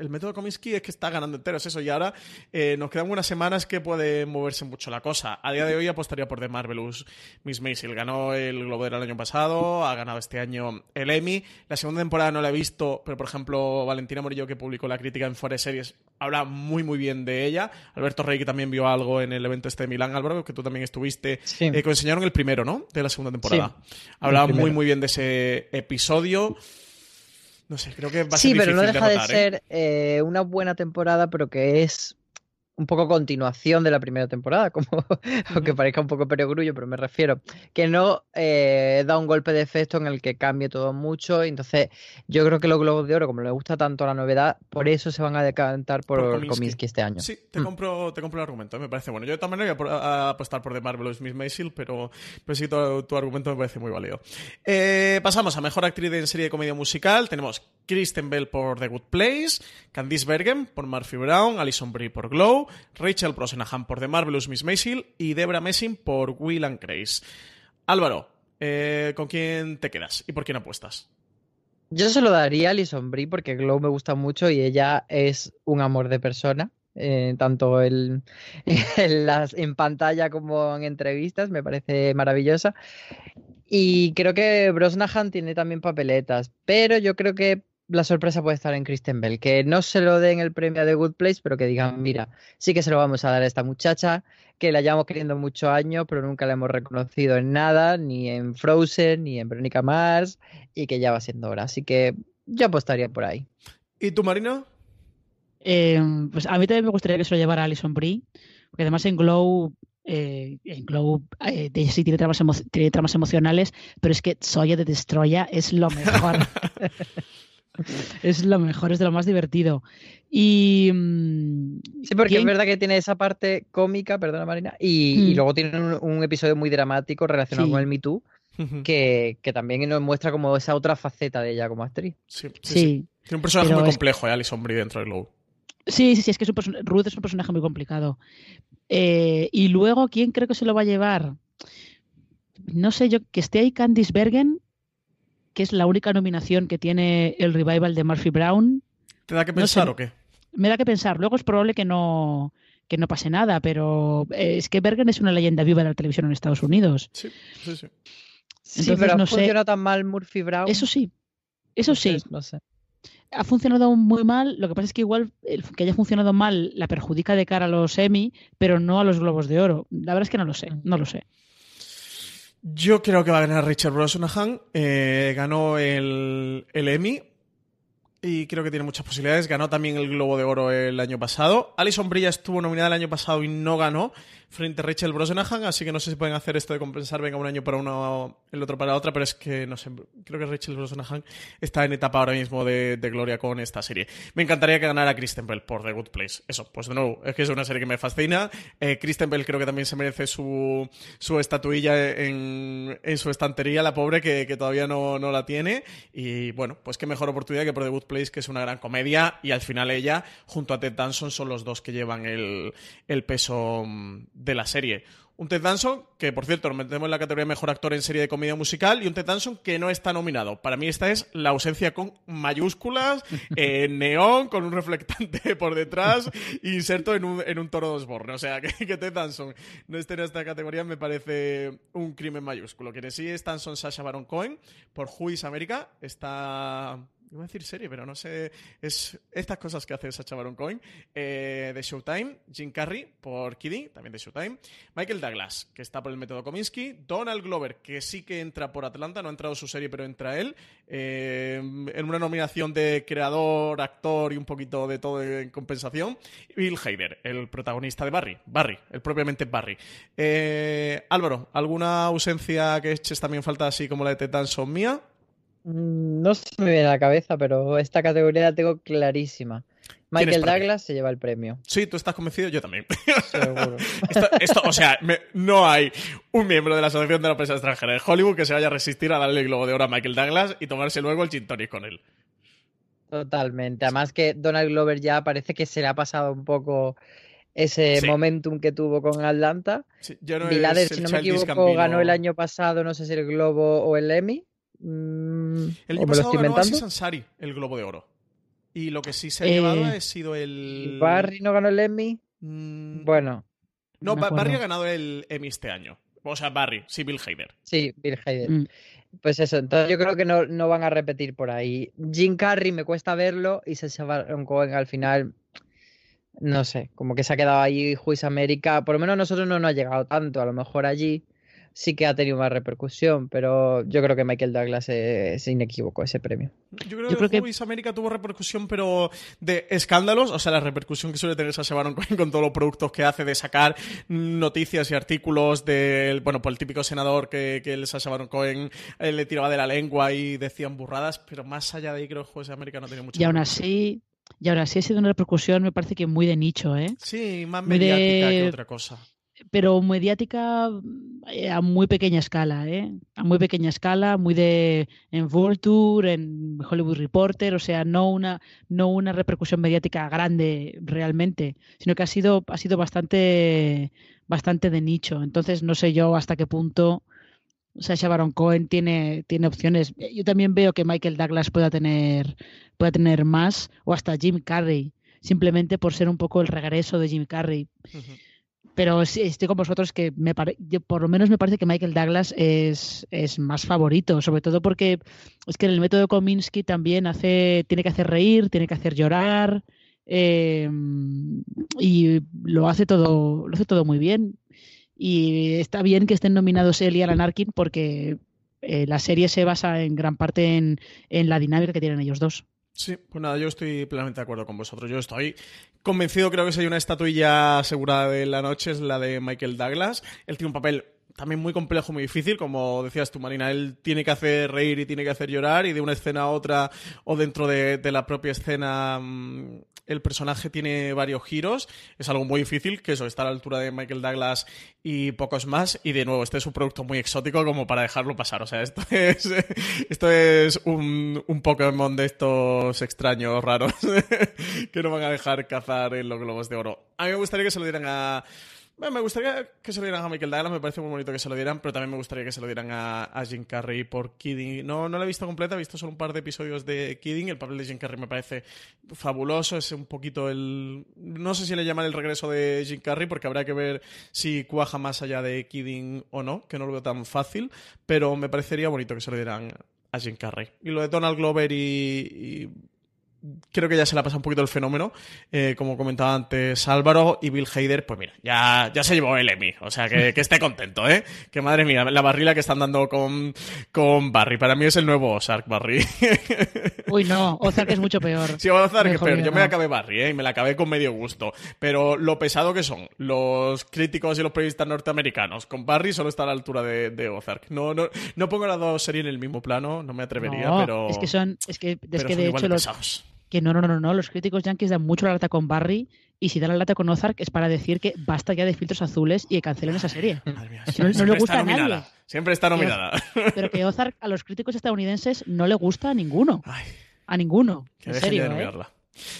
el método Cominsky es que está ganando enteros eso y ahora eh, nos quedan unas semanas que puede moverse mucho la cosa. A día de hoy apostaría por The Marvelous Miss Maisel. Ganó el Globo del año pasado, ha ganado este año el Emmy. La segunda temporada no la he visto, pero por ejemplo Valentina Morillo que publicó la crítica en Forest Series habla muy muy bien de ella. Alberto Rey que también vio algo en el evento este de Milán, Álvaro, que tú también estuviste, Sí. eh, que enseñaron el primero, ¿no? De la segunda temporada. Hablaba muy, muy bien de ese episodio. No sé, creo que va a Sí, pero no deja de ¿eh? ser eh, una buena temporada, pero que es un poco continuación de la primera temporada, como aunque parezca un poco perogrullo, pero me refiero que no eh, da un golpe de efecto en el que cambie todo mucho. Entonces, yo creo que los Globos de Oro, como les gusta tanto la novedad, por eso se van a decantar por, Por Kominsky. Kominsky este año. Sí, te Mm. compro, te compro el argumento, me parece bueno. Yo también voy a por- a apostar por The Marvelous Miss Maisel, pero, pero sí, tu, tu argumento me parece muy válido. Eh, pasamos a Mejor Actriz en Serie de Comedia Musical. Tenemos Kristen Bell por The Good Place, Candice Bergen por Murphy Brown, Alison Brie por Glow, Rachel Brosnahan por The Marvelous Miss Maisel y Debra Messing por Will and Grace. Álvaro, eh, ¿con quién te quedas y por quién apuestas? Yo se lo daría a Alison Brie porque Glow me gusta mucho y ella es un amor de persona. eh, tanto el- en, las, en pantalla como en entrevistas, me parece maravillosa. Y creo que Brosnahan tiene también papeletas, pero yo creo que la sorpresa puede estar en Kristen Bell, que no se lo den el premio de Good Place, pero que digan, mira, sí que se lo vamos a dar a esta muchacha, que la llevamos queriendo muchos años, pero nunca la hemos reconocido en nada, ni en Frozen, ni en Verónica Mars, y que ya va siendo hora. Así que yo apostaría por ahí. ¿Y tú, Marina? Eh, pues a mí también me gustaría que se lo llevara Alison Brie, porque además en Glow, eh, en Glow eh, sí tiene tramas, tiene tramas emocionales, pero es que Soya de Destroya es lo mejor. es lo mejor, es de lo más divertido. Y. mm, Sí, porque es ¿quién- verdad que tiene esa parte cómica, perdona Marina, y, y Mm. luego tiene un, un episodio muy dramático relacionado Sí. con el Me Too, que, que también nos muestra como esa otra faceta de ella como actriz. Sí, sí, sí. Sí, Tiene un personaje pero muy es- complejo, eh, Alison Brie dentro de Glow. sí, sí, sí, es que es un Ruth es un personaje muy complicado. Eh, y luego, ¿quién creo que se lo va a llevar? No sé yo, que esté ahí Candice Bergen, que es la única nominación que tiene el revival de Murphy Brown. ¿Te da que No sé. pensar o qué? Me da que pensar. Luego es probable que no, que no pase nada, pero eh, es que Bergen es una leyenda viva de la televisión en Estados Unidos. Sí, sí, sí. Sí, Entonces, pero no ha sé. funcionado tan mal Murphy Brown. Eso sí, eso sí. entonces, No sé. ha funcionado muy mal. Lo que pasa es que igual el que haya funcionado mal la perjudica de cara a los Emmy, pero no a los Globos de Oro. La verdad es que no lo sé, no lo sé. Yo creo que va a ganar Richard Brosnahan. Eh, ganó el, el Emmy y creo que tiene muchas posibilidades. Ganó también el Globo de Oro el año pasado. Alison Brie ya estuvo nominada el año pasado y no ganó frente a Rachel Brosnahan, así que no sé si pueden hacer esto de compensar, venga, un año para uno, el otro para otra, pero es que no sé, creo que Rachel Brosnahan está en etapa ahora mismo de, de gloria con esta serie. Me encantaría que ganara Kristen Bell por The Good Place. Eso, pues de nuevo, es que es una serie que me fascina. Eh, Kristen Bell creo que también se merece su, su estatuilla en, en su estantería, la pobre que, que todavía no, no la tiene. Y bueno, pues qué mejor oportunidad que por The Good Place Place, que es una gran comedia, y al final ella, junto a Ted Danson, son los dos que llevan el, el peso mm, de la serie. Un Ted Danson, que por cierto nos metemos en la categoría mejor actor en serie de comedia musical, y un Ted Danson que no está nominado. Para mí esta es la ausencia con mayúsculas, en neón, con un reflectante por detrás, inserto en un, en un toro de Osborne. O sea, que, que Ted Danson no esté en esta categoría me parece un crimen mayúsculo. Quienes sí están son Sasha Baron Cohen por Who is America, está Iba a decir serie, pero no sé. Es estas cosas que hace Sacha Baron Cohen. Eh, de Showtime. Jim Carrey por Kidding, también de Showtime. Michael Douglas, que está por el método Kominsky. Donald Glover, que sí que entra por Atlanta. No ha entrado su serie, pero entra él. Eh, en una nominación de creador, actor y un poquito de todo en compensación. Bill Hader, el protagonista de Barry. Barry, el propiamente Barry. Eh, Álvaro, ¿alguna ausencia que eches también falta así como la de Tetan son mía? Mm, No se me viene a la cabeza, pero esta categoría la tengo clarísima. Michael? Douglas se lleva el premio, Sí, tú estás convencido, yo también. seguro. Esto, esto, o sea, me- no hay un miembro de la Asociación de la Prensa Extranjera de Hollywood que se vaya a resistir a darle el globo de oro a Michael Douglas y tomarse luego el gin tonic con él. Totalmente. Además que Donald Glover ya parece que se le ha pasado un poco ese Sí. momentum que tuvo con Atlanta. Sí, yo no si no me equivoco, ganó el año pasado, no sé si el Globo o el Emmy. Mm, El año pasado ganó Aziz. Ansari el globo de oro. Y lo que sí se ha Eh, llevado ha sido el... Barry no ganó el Emmy. Mm, Bueno, no, Ba- Barry ha ganado el Emmy este año. O sea, Barry, sí, Bill Hader. sí, Bill Hader. Mm. Pues eso, entonces yo creo que no, no van a repetir por ahí. Jim Carrey me cuesta verlo y Sacha Baron Cohen al final, no sé, como que se ha quedado ahí Juiz América. Por lo menos a nosotros no nos ha llegado tanto, a lo mejor allí sí que ha tenido más repercusión, pero yo creo que Michael Douglas es, inequívoco ese premio. Yo creo Yo creo que que- América tuvo repercusión, pero de escándalos, o sea, la repercusión que suele tener Sacha Baron Cohen con todos los productos que hace de sacar noticias y artículos del, bueno, pues el típico senador que, que el Sacha Baron Cohen eh, le tiraba de la lengua y decían burradas, pero más allá de ahí creo que Juiz América no tiene mucho Y aún así, y aún así ha sido una repercusión, me parece que muy de nicho, ¿eh? Sí, más de- mediática que otra cosa. Pero mediática eh, a muy pequeña escala, ¿eh? A muy pequeña escala, muy de en Vulture, en Hollywood Reporter, o sea, no una, no una repercusión mediática grande realmente, sino que ha sido, ha sido bastante, bastante de nicho. Entonces, no sé yo hasta qué punto Sacha Baron Cohen tiene, tiene opciones. Yo también veo que Michael Douglas pueda tener, pueda tener más, o hasta Jim Carrey, simplemente por ser un poco el regreso de Jim Carrey. Pero sí, estoy con vosotros que me pare- yo por lo menos me parece que Michael Douglas es, es más favorito, sobre todo porque es que el método Kominsky también hace, tiene que hacer reír, tiene que hacer llorar eh, y lo hace todo, lo hace todo muy bien. Y está bien que estén nominados él y Alan Arkin porque eh, la serie se basa en gran parte en, en la dinámica que tienen ellos dos. Sí, pues nada, yo estoy plenamente de acuerdo con vosotros. Yo estoy convencido, creo que si hay una estatuilla asegurada de la noche es la de Michael Douglas. Él tiene un papel también muy complejo, muy difícil, como decías tú, Marina. Él tiene que hacer reír y tiene que hacer llorar y de una escena a otra o dentro de, la propia escena mm, el personaje tiene varios giros. Es algo muy difícil, que eso está a la altura de Michael Douglas y pocos más. Y de nuevo, este es un producto muy exótico como para dejarlo pasar. O sea, esto es, esto es un, un Pokémon de estos extraños raros que no van a dejar cazar en los globos de oro. A mí me gustaría que se lo dieran a. Me gustaría que se lo dieran a Michael Douglas, me parece muy bonito que se lo dieran, pero también me gustaría que se lo dieran a, a Jim Carrey por Kidding. No, no la he visto completa, he visto solo un par de episodios de Kidding. El papel de Jim Carrey me parece fabuloso, es un poquito el... No sé si le llaman el regreso de Jim Carrey, porque habrá que ver si cuaja más allá de Kidding o no, que no lo veo tan fácil, pero me parecería bonito que se lo dieran a Jim Carrey. Y lo de Donald Glover y creo que ya se le ha pasado un poquito el fenómeno, eh, como comentaba antes Álvaro, y Bill Hader, pues mira, ya, ya se llevó el Emmy, o sea, que, que esté contento, ¿eh? Que madre mía, la barrila que están dando con, con Barry, para mí es el nuevo Ozark, Barry. Uy, no, Ozark es mucho peor. Sí, Ozark es peor, yo me no. acabé Barry, ¿eh? Y me la acabé con medio gusto, pero lo pesado que son los críticos y los periodistas norteamericanos con Barry solo está a la altura de, de Ozark. No, no, no pongo las dos series en el mismo plano, no me atrevería, No, pero... Es que son, es que, es que de hecho los, pesados. Que no, no, no, no, los críticos yankees dan mucho la lata con Barry y si dan la lata con Ozark es para decir que basta ya de filtros azules y que cancelen esa serie. Madre mía, no- no le gusta a nadie. nominada. Siempre está nominada. Pero que Ozark a los críticos estadounidenses no le gusta a ninguno. Ay, A ninguno. Que en serio, ¿eh?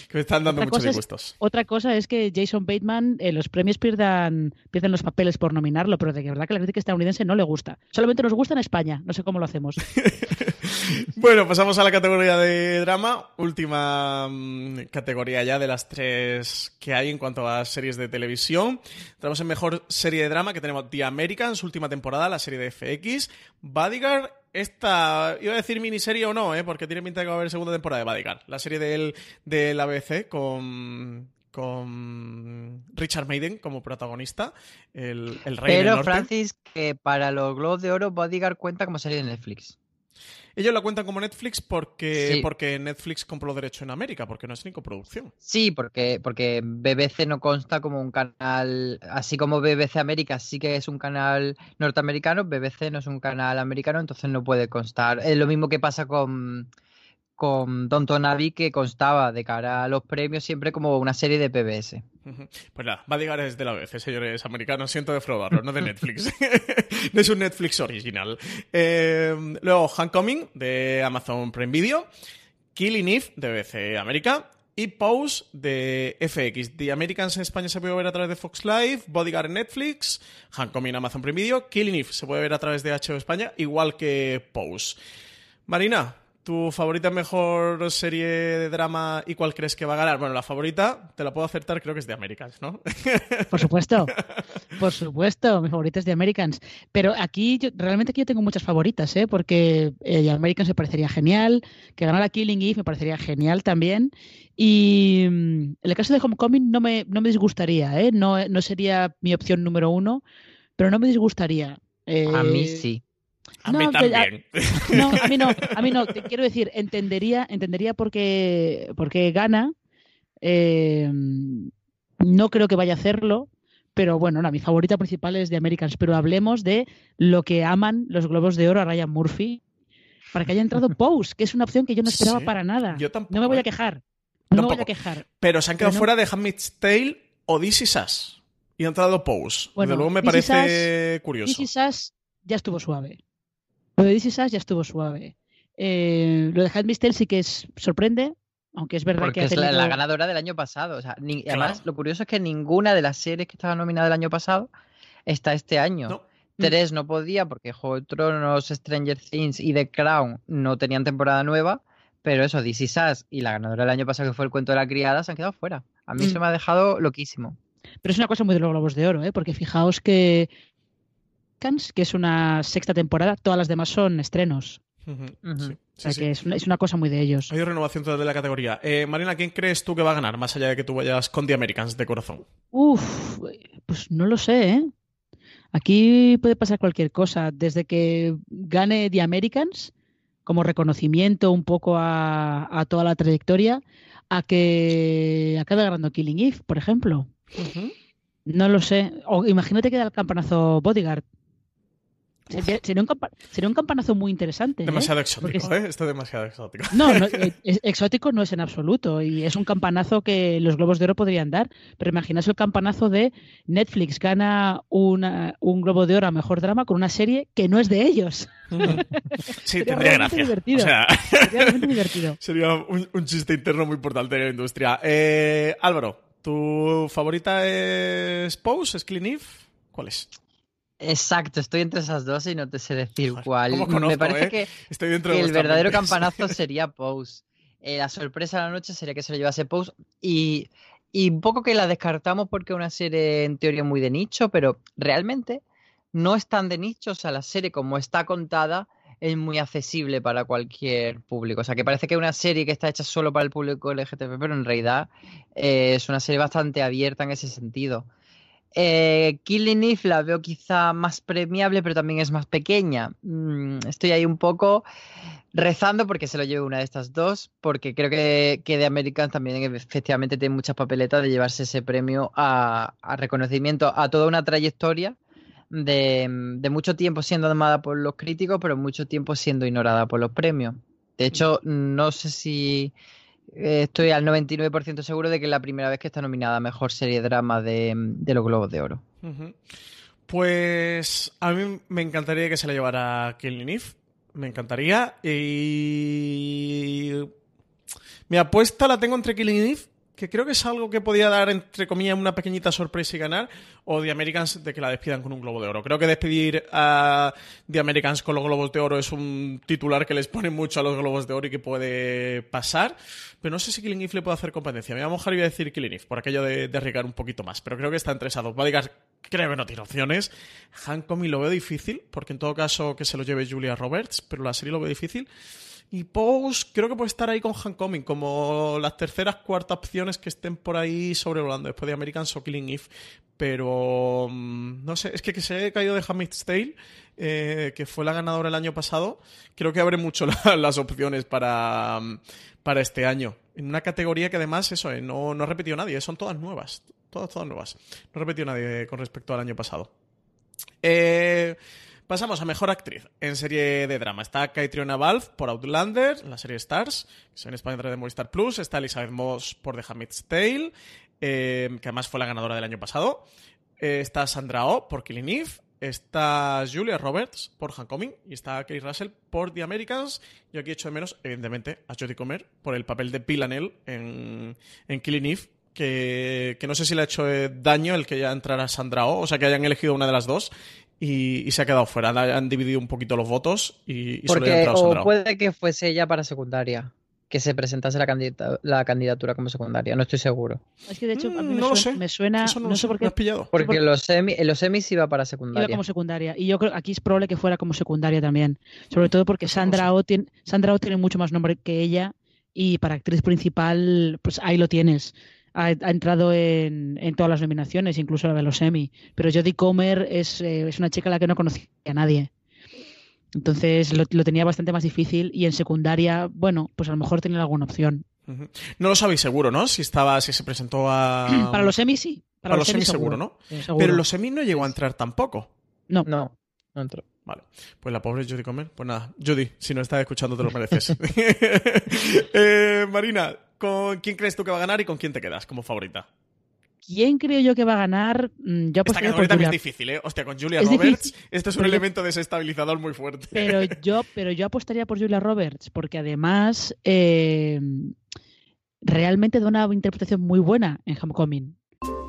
Que me están dando Otra muchos cosa es- disgustos. Otra cosa es que Jason Bateman, eh, los premios pierdan, pierden los papeles por nominarlo, pero de verdad que la crítica estadounidense no le gusta. Solamente nos gusta en España, no sé cómo lo hacemos. Bueno, pasamos a la categoría de drama. Última mm, categoría ya de las tres que hay en cuanto a series de televisión. Tenemos en mejor serie de drama que tenemos The Americans, última temporada, la serie de FX. Bodyguard, esta, iba a decir miniserie o no, ¿eh? porque tiene pinta de que va a haber segunda temporada de Bodyguard. La serie del, del ABC con, con Richard Maiden como protagonista, el, el rey del Pero, norte. Francis, que para los Globos de Oro, Bodyguard cuenta como serie de Netflix. Ellos la cuentan como Netflix porque, Sí. porque Netflix compró los derechos en América, porque no es ni coproducción. Sí, porque, porque BBC no consta como un canal, así como BBC América sí que es un canal norteamericano, BBC no es un canal americano, entonces no puede constar. Es lo mismo que pasa con, con Abbey, que constaba de cara a los premios siempre como una serie de PBS. Pues nada, Bodyguard es de la BBC, señores americanos. Siento defraudarlo, no de Netflix. no es un Netflix original. Eh, luego, Homecoming, de Amazon Prime Video. Killing Eve, de BBC América. Y Pose, de FX. The Americans en España se puede ver a través de Fox Live. Bodyguard en Netflix. Homecoming en Amazon Prime Video. Killing Eve se puede ver a través de HBO España, igual que Pose. Marina, ¿tu favorita mejor serie de drama y cuál crees que va a ganar? Bueno, la favorita, te la puedo acertar, creo que es de Americans, ¿no? Por supuesto, por supuesto, mi favorita es The Americans. Pero aquí, yo, realmente aquí yo tengo muchas favoritas, ¿eh? porque eh, Americans me parecería genial, que ganara Killing Eve me parecería genial también. Y mm, en el caso de Homecoming no me, no me disgustaría, ¿eh? no, no sería mi opción número uno, pero no me disgustaría. A mí Eh, sí. A No, mí que- a-. No, a mí no, a mí no. Te quiero decir, entendería, entendería por qué, por qué gana. Eh, no creo que vaya a hacerlo, pero bueno, no, mi favorita principal es de Americans. Pero hablemos de lo que aman los Globos de Oro a Ryan Murphy para que haya entrado Pose, que es una opción que yo no esperaba Sí, para nada. yo tampoco, no me voy ¿eh? a quejar. No me voy a quejar. Pero se han quedado Pero no- fuera de Handmaid's Tale o This Is Us. Y ha entrado Pose. Bueno, Desde luego me This parece curioso. This Is Us ya estuvo suave. Lo de This Is Us ya estuvo suave. Eh, lo de Handmaid's Tale sí que es, sorprende, aunque es verdad Porque que es la, tenido... la ganadora del año pasado. O sea, ni- Claro. Además, lo curioso es que ninguna de las series que estaba nominada el año pasado está este año. No. Tres no podía porque Juego de Tronos, Stranger Things y The Crown no tenían temporada nueva. Pero eso, This Is Us y la ganadora del año pasado que fue el cuento de la criada se han quedado fuera. A mí Mm. se me ha dejado loquísimo. Pero es una cosa muy de los Globos de Oro, ¿eh? porque fijaos que Que es una sexta temporada, todas las demás son estrenos. Sí, O sea sí. que es una, es una cosa muy de ellos. Hay renovación total de la categoría. Eh, Marina, ¿quién crees tú que va a ganar? Más allá de que tú vayas con The Americans de corazón. Uf, pues no lo sé, ¿eh? Aquí puede pasar cualquier cosa, desde que gane The Americans como reconocimiento un poco a, a toda la trayectoria, a que acabe ganando Killing Eve, por ejemplo. No lo sé. O imagínate que da el campanazo Bodyguard. Sería, sería un, campa- sería un campanazo muy interesante. ¿eh? Demasiado exótico, ¿eh? Esto es demasiado exótico. No, no, eh, es- exótico no es en absoluto y es un campanazo que los Globos de Oro podrían dar, pero imaginaos el campanazo de Netflix gana una- un Globo de Oro a Mejor Drama con una serie que no es de ellos. Sí, Sería tendría gracia. divertido. O sea, Sería divertido. sería un, un chiste interno muy importante de la industria. Eh, Álvaro, ¿tu favorita es Pose? ¿Es Clean Eve? ¿Cuál es? Exacto, estoy entre esas dos y no te sé decir Joder, cuál. ¿cómo Me parece eh? que Estoy dentro que de el verdadero campanazo sería Pose. Eh, la sorpresa de la noche sería que se lo llevase Pose y, y un poco que la descartamos porque es una serie en teoría muy de nicho, pero realmente no es tan de nicho. O sea, la serie como está contada es muy accesible para cualquier público. O sea, que parece que es una serie que está hecha solo para el público LGTB, pero en realidad eh, es una serie bastante abierta en ese sentido. Eh, Killing Eve la veo quizá más premiable, pero también es más pequeña. Mm, estoy ahí un poco rezando porque se lo lleve una de estas dos, porque creo que, que The Americans también efectivamente tiene muchas papeletas de llevarse ese premio a, a reconocimiento a toda una trayectoria de, de mucho tiempo siendo amada por los críticos, pero mucho tiempo siendo ignorada por los premios. De hecho, no sé si estoy al 99% seguro de que es la primera vez que está nominada a Mejor Serie Drama de, los Globos de Oro. Pues a mí me encantaría que se la llevara Killing Eve. Me encantaría. Y mi apuesta la tengo entre Killing Eve que creo que es algo que podía dar, entre comillas, una pequeñita sorpresa y ganar, o The Americans de que la despidan con un Globo de Oro. Creo que despedir a The Americans con los Globos de Oro es un titular que les pone mucho a los Globos de Oro y que puede pasar, pero no sé si Killing Eve le puede hacer competencia. Me voy a mojar y voy a decir Killing Eve, por aquello de, de arriesgar un poquito más, pero creo que está entre esas dos. Bodyguard creo que no tiene opciones. Hancock lo veo difícil, porque en todo caso que se lo lleve Julia Roberts, pero la serie lo veo difícil. Y Pose creo que puede estar ahí con Hancoming, como las terceras, cuartas opciones que estén por ahí sobrevolando después de American So Killing Eve. Pero mm, no sé, es que que se haya caído de Hamid's Tale, eh, que fue la ganadora el año pasado, creo que abre mucho las opciones para, mm, para este año. En una categoría que además, eso, eh, no, no ha repetido nadie, son todas nuevas. Todas, todas nuevas. No ha repetido nadie con respecto al año pasado. Eh. Pasamos a Mejor Actriz en serie de drama. Está Caitriona Valve por Outlander, la serie Stars, que es en España de Movistar Plus. Está Elizabeth Moss por The Handmaid's Tale, eh, que además fue la ganadora del año pasado. Eh, está Sandra Oh por Killing Eve. Está Julia Roberts por Homecoming y está Kate Russell por The Americans. Yo aquí echo de menos, evidentemente, a Jodie Comer por el papel de Villanelle en, en Killing Eve, que, que, no sé si le ha hecho eh, daño el que ya entrara Sandra Oh, o sea, que hayan elegido una de las dos y, se ha quedado fuera. Han dividido un poquito los votos y, y Porque, solo o puede que fuese ella para secundaria. Que se presentase la, la candidatura como secundaria, no estoy seguro. Es que de hecho, a mí me, no suena, sé. me suena. no, sé por qué. pillado. Porque los semis iba para secundaria. Iba como secundaria. Y yo creo que aquí es probable que fuera como secundaria también. Sobre todo porque Sandra O, tiene, Sandra o tiene mucho más nombre que ella. Y para actriz principal, pues ahí lo tienes ha, entrado en, todas las nominaciones, incluso la de los Emmy. Pero Jodie Comer es, eh, es una chica a la que no conocía a nadie. Entonces lo, tenía bastante más difícil y en secundaria, bueno, pues a lo mejor tenía alguna opción. No lo sabéis seguro, ¿no? Si estaba, si se presentó a. Para los Emmy sí. Para, los, Emmy seguro, ¿no? Pero los Emmy no llegó a entrar tampoco. No. No, no entró. Vale. Pues la pobre Judy Comer. Pues nada, Judy, si no estás escuchando te lo mereces. eh, Marina, ¿Con quién crees tú que va a ganar y con quién te quedas como favorita? ¿Quién creo yo que va a ganar? Mm, yo Esta categoría también es difícil, ¿eh? Hostia, con Julia Roberts, esto es un elemento desestabilizador muy fuerte. Pero yo, pero yo apostaría por Julia Roberts, porque además eh, realmente da una interpretación muy buena en Homecoming.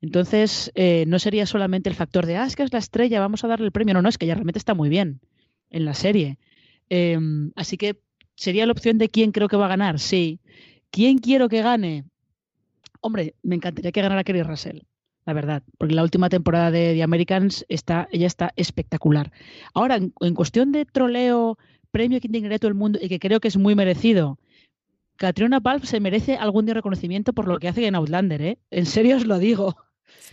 Entonces, eh, no sería solamente el factor de, ah, es que es la estrella, vamos a darle el premio. No, no, es que ya realmente está muy bien en la serie. Em, así que sería la opción de quién creo que va a ganar, sí. ¿Quién quiero que gane? Hombre, me encantaría que ganara Kerry Russell, la verdad, porque la última temporada de The Americans está, ella está espectacular. Ahora, en, cuestión de troleo, premio que integraría todo el mundo y que creo que es muy merecido, Catriona Balf se merece algún día reconocimiento por lo que hace en Outlander, ¿eh? En serio os lo digo.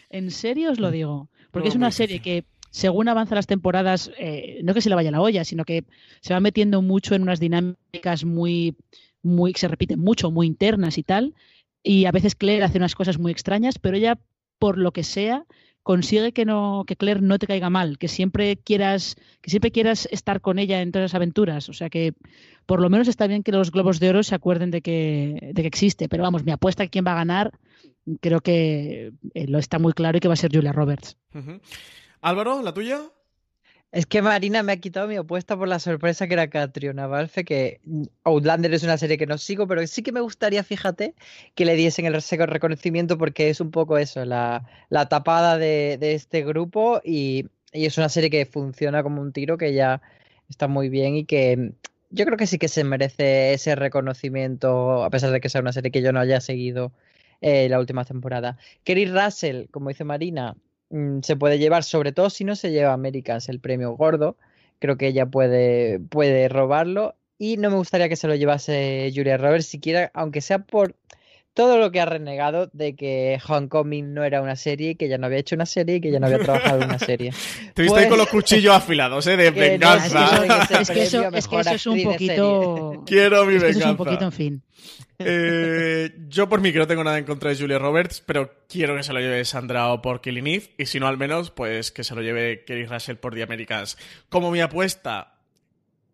En serio os lo digo. Porque es una serie que, según avanza las temporadas, eh, no que se le vaya la olla, sino que se va metiendo mucho en unas dinámicas muy, muy, que se repiten mucho, muy internas y tal. Y a veces Claire hace unas cosas muy extrañas, pero ella, por lo que sea, consigue que no que Claire no te caiga mal, que siempre quieras que siempre quieras estar con ella en todas las aventuras, o sea que por lo menos está bien que los globos de oro se acuerden de que de que existe, pero vamos, mi apuesta a quién va a ganar creo que eh, lo está muy claro y que va a ser Julia Roberts. Álvaro, ¿la tuya? Es que Marina me ha quitado mi apuesta por la sorpresa que era Catriona Balfe, que Outlander es una serie que no sigo, pero sí que me gustaría, fíjate, que le diesen el reconocimiento porque es un poco eso, la, tapada de, este grupo y, y, es una serie que funciona como un tiro, que ya está muy bien y que yo creo que sí que se merece ese reconocimiento, a pesar de que sea una serie que yo no haya seguido eh, la última temporada. Kerry Russell, como dice Marina, mm, se puede llevar, sobre todo si no se lleva Americans el premio gordo. Creo que ella puede, puede robarlo. Y no me gustaría que se lo llevase Julia Roberts, siquiera, aunque sea por todo lo que ha renegado de que Homecoming no era una serie, que ya no había hecho una serie y que ya no había trabajado en una serie. Te viste ahí con los cuchillos afilados, ¿eh? De venganza. es, que eso, es, que eso, es un poquito. Quiero mi venganza. Es, es un poquito, en fin. Eh, yo por mí que no tengo nada en contra de Julia Roberts, pero quiero que se lo lleve Sandra o por Killing Eve, y si no al menos, pues que se lo lleve Kerry Russell por The Americans. Como mi apuesta,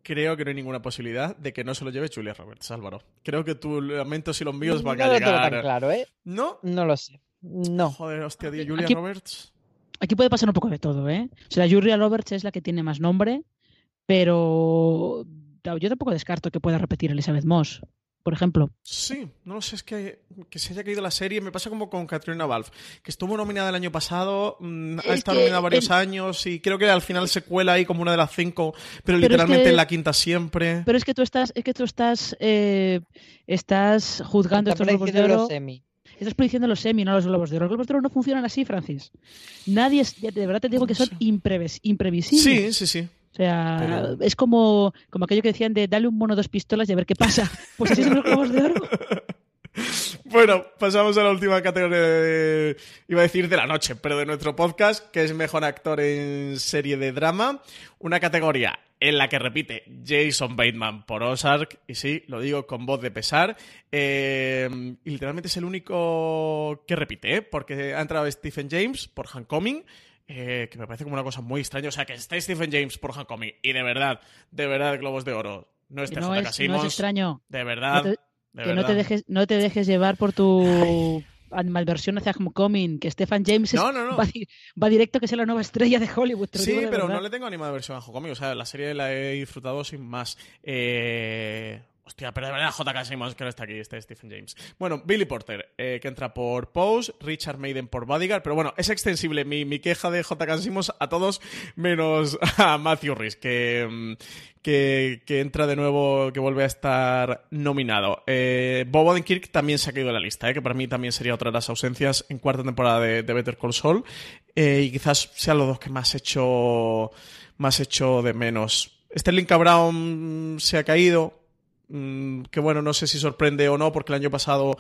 creo que no hay ninguna posibilidad de que no se lo lleve Julia Roberts, Álvaro. Creo que tus lamentos y los míos van no a lo llegar. tengo tan claro, ¿eh? ¿No? No lo sé. No. Joder, hostia, tío, Julia Aquí- Roberts. Aquí puede pasar un poco de todo, ¿eh? O sea, Julia Roberts es la que tiene más nombre, pero yo tampoco descarto que pueda repetir Elizabeth Moss, por ejemplo. Sí, no lo sé, es que, que se haya caído la serie. Me pasa como con Katrina Balfe, que estuvo nominada el año pasado, mm, ha Es estado que nominada varios el- años y creo que al final se cuela ahí como una de las cinco, pero, Pero es literalmente que- en la quinta siempre. Pero es que tú estás, es que tú estás, eh, estás juzgando estos globos de oro. Estás prediciendo los semi, no los globos de oro. Los globos de oro no funcionan así, Francis. Nadie, es- de verdad te digo que son impreves- imprevisibles. Sí, sí, sí. O sea, Pero- es como, como aquello que decían de dale un mono dos pistolas y a ver qué pasa. Pues así son los globos de oro. Bueno, pasamos a la última categoría de, iba a decir de la noche, pero de nuestro podcast, que es mejor actor en serie de drama. Una categoría en la que repite Jason Bateman por Ozark, y sí, lo digo con voz de pesar. eh, y literalmente es el único que repite, ¿eh? porque ha entrado Stephen James por Homecoming. Eh, que me parece como una cosa muy extraña. O sea, que esté Stephen James por Homecoming y de verdad, de verdad, Globos de Oro. No no, es, no es Simmons, extraño. De verdad. No te- de que no te, dejes, no te dejes llevar por tu malversión hacia Homecoming, que Stephen James es- No, no, no. Va, va directo que sea la nueva estrella de Hollywood. Sí, pero verdad. no le tengo animada versión a Homecoming. O sea, la serie la he disfrutado sin más. Eh... Hostia, pero de verdad, J.K. Simmons, que no está aquí, este Stephen James. Bueno, Billy Porter, eh, que entra por Pose, Richard Maiden por Bodyguard, pero bueno, es extensible mi, mi queja de J.K. Simmons a todos, menos a Matthew Rhys, que, mm, que, que entra de nuevo, que vuelve a estar nominado. Eh, Bob Odenkirk también se ha caído de la lista, eh, que para mí también sería otra de las ausencias en cuarta temporada de, de Better Call Saul, eh, y quizás sean los dos que más he hecho, más he hecho de menos. Sterling. Brown se ha caído, mm, que bueno, no sé si sorprende o no, porque el año pasado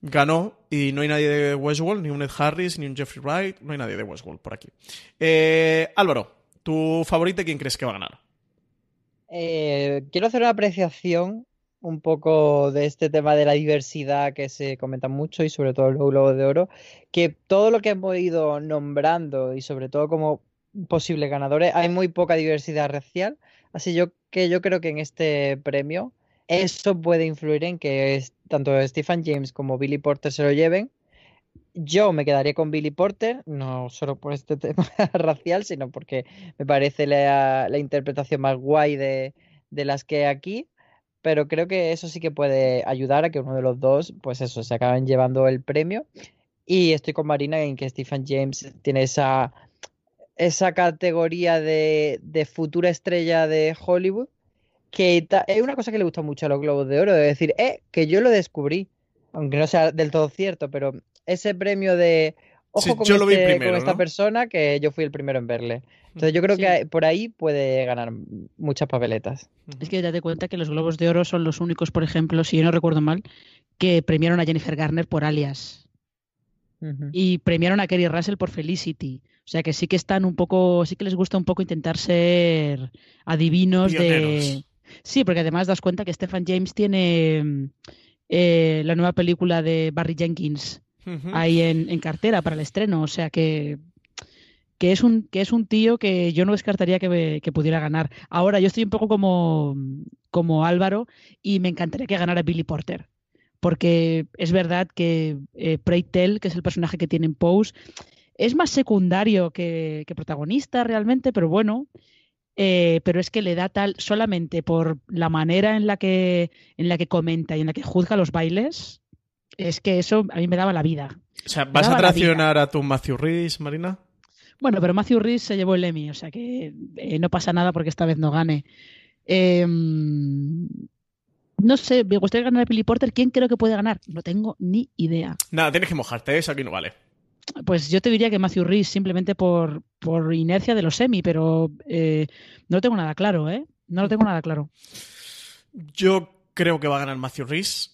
ganó y no hay nadie de Westworld, ni un Ed Harris, ni un Jeffrey Wright, no hay nadie de Westworld por aquí. Eh, Álvaro, ¿tu favorito quién crees que va a ganar? Eh, quiero hacer una apreciación un poco de este tema de la diversidad que se comenta mucho y sobre todo los globos de oro, que todo lo que hemos ido nombrando y sobre todo como posibles ganadores, hay muy poca diversidad racial, así que yo creo que en este premio eso puede influir en que tanto Stephen James como Billy Porter se lo lleven. Yo me quedaría con Billy Porter, no solo por este tema racial, sino porque me parece la, la interpretación más guay de, de las que aquí. Pero creo que eso sí que puede ayudar a que uno de los dos, pues eso, se acaben llevando el premio. Y estoy con Marina en que Stephen James tiene esa, esa categoría de, de futura estrella de Hollywood, que es una cosa que le gusta mucho a los Globos de Oro, de decir, eh, que yo lo descubrí, aunque no sea del todo cierto, pero ese premio de, ojo Sí, con, yo lo vi este- con primero, esta ¿no? persona, que yo fui el primero en verle. Entonces yo creo Sí. que por ahí puede ganar muchas papeletas. Es que date cuenta que los Globos de Oro son los únicos, por ejemplo, si yo no recuerdo mal, que premiaron a Jennifer Garner por Alias y premiaron a Kerry Russell por Felicity. O sea que sí que están un poco, sí que les gusta un poco intentar ser adivinos de. Sí, porque además das cuenta que Stephen James tiene mm, eh, la nueva película de Barry Jenkins ahí en, en cartera para el estreno. O sea que, que, es un, que es un tío que yo no descartaría que, que pudiera ganar. Ahora, yo estoy un poco como, como Álvaro y me encantaría que ganara Billy Porter. Porque es verdad que eh, Pray Tell, que es el personaje que tiene en Pose, es más secundario que, que protagonista realmente, pero bueno. Eh, pero es que le da tal solamente por la manera en la que en la que comenta y en la que juzga los bailes es que eso a mí me daba la vida O sea, ¿vas a traicionar a tu Matthew Rhys, Marina? Bueno, pero Matthew Rhys se llevó el Emmy, o sea que eh, no pasa nada porque esta vez no gane. Em, no sé, me gustaría ganar a Billy Porter. ¿Quién creo que puede ganar? No tengo ni idea. Nada, tienes que mojarte, eso aquí no vale. Pues yo te diría que Matthew Reese, simplemente por, por inercia de los semi, pero eh, no lo tengo nada claro, ¿eh? No lo tengo nada claro. Yo creo que va a ganar Matthew Reese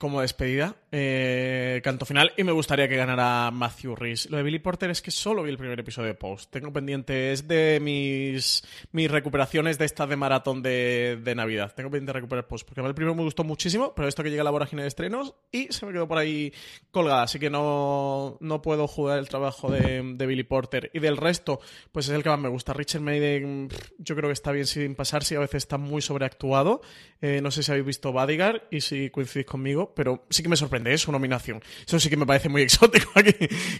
como despedida, eh, canto final, y me gustaría que ganara Matthew Rhys. Lo de Billy Porter es que solo vi el primer episodio de Post. Tengo pendiente, es de mis, mis recuperaciones de estas de maratón de, de Navidad. Tengo pendiente de recuperar Post, porque el primero me gustó muchísimo, pero esto que llega a la vorágine de estrenos y se me quedó por ahí colgada, así que no, no puedo jugar el trabajo de, de Billy Porter. Y del resto, pues es el que más me gusta. Richard Maiden, yo creo que está bien sin pasar, si a veces está muy sobreactuado. Eh, no sé si habéis visto Bodyguard y si coincidís conmigo, pero sí que me sorprende, es su nominación. Eso sí que me parece muy exótico aquí,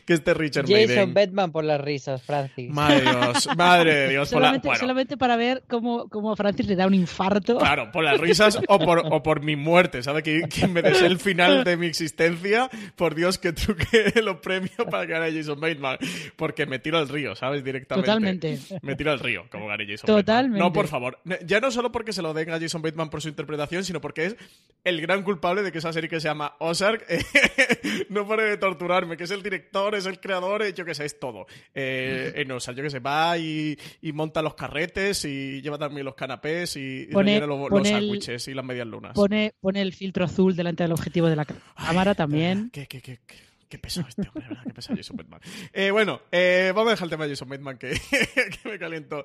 que este Richard Jason Bateman por las risas, Francis. Madre de Dios, madre de Dios. solamente, solamente para ver cómo, cómo, a Francis le da un infarto. Claro, por las risas o por, o por mi muerte, ¿sabes? Que, que me des el final de mi existencia, por Dios que truque los premios para que gane Jason Bateman. Porque me tiro al río, ¿sabes? Directamente. Totalmente. Me tiro al río, como gane Jason Totalmente. Bateman. No, por favor. Ya no solo porque se lo den a Jason Bateman por su interpretación, sino porque es el gran culpable de que esa serie que se llama Ozark eh, no pare de torturarme, que es el director, es el creador, yo que sé, es todo. Eh, en Ozark, yo que sé, va y, y, monta los carretes y lleva también los canapés y, pone, los, los sándwiches y las medias lunas. Pone, pone el filtro azul delante del objetivo de la cámara también. ¿Qué, qué, qué, qué? Qué pesado este hombre, ¿verdad? Qué pesado Jason Bateman. Eh, bueno, eh, vamos a dejar el tema de Jason Bateman, que, me caliento.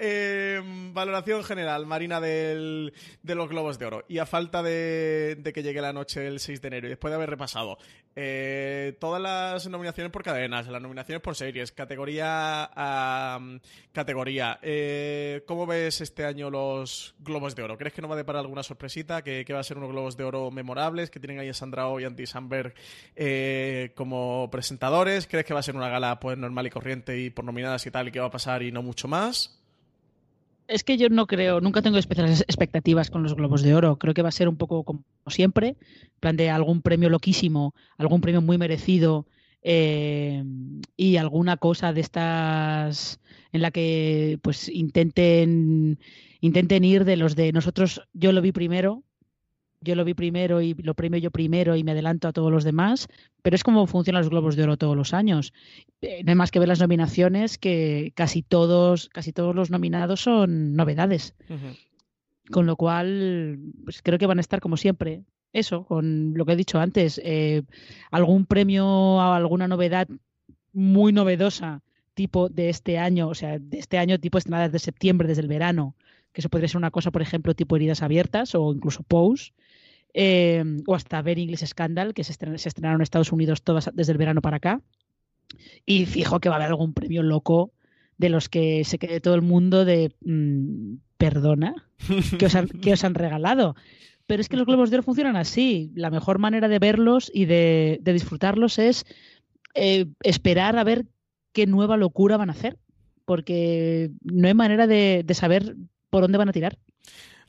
Eh, valoración general, Marina, del, de los Globos de Oro. Y a falta de, que llegue la noche del 6 de enero, y después de haber repasado eh, todas las nominaciones por cadenas, las nominaciones por series, categoría a categoría, eh, ¿cómo ves este año los Globos de Oro? ¿Crees que no va a deparar alguna sorpresita? ¿Que, que va a ser unos Globos de Oro memorables? ¿Que tienen ahí a Sandra Oh y Andy Samberg? Eh, como presentadores? ¿Crees que va a ser una gala pues normal y corriente y por nominadas y tal y que va a pasar y no mucho más? Es que yo no creo, nunca tengo especiales expectativas con los Globos de Oro. Creo que va a ser un poco como siempre, plan de algún premio loquísimo, algún premio muy merecido eh, y alguna cosa de estas en la que pues intenten intenten ir de los de nosotros. Yo lo vi primero, yo lo vi primero y lo premio yo primero y me adelanto a todos los demás, pero es como funcionan los Globos de Oro todos los años. Eh, no hay más que ver las nominaciones que casi todos, casi todos los nominados son novedades. Uh -huh. Con lo cual, pues creo que van a estar como siempre. Eso, con lo que he dicho antes, eh, algún premio a alguna novedad muy novedosa, tipo de este año, o sea, de este año, tipo estrenadas de septiembre, desde el verano, que eso podría ser una cosa, por ejemplo, tipo heridas abiertas o incluso Pose. Eh, o hasta Ver English Scandal, que se, estren se, estrenaron en Estados Unidos todas desde el verano para acá. Y fijo que va a haber algún premio loco de los que se quede todo el mundo de mmm, perdona, que os, han, que os han regalado. Pero es que los globos de oro funcionan así. La mejor manera de verlos y de, de disfrutarlos es eh, esperar a ver qué nueva locura van a hacer. Porque no hay manera de, de saber por dónde van a tirar.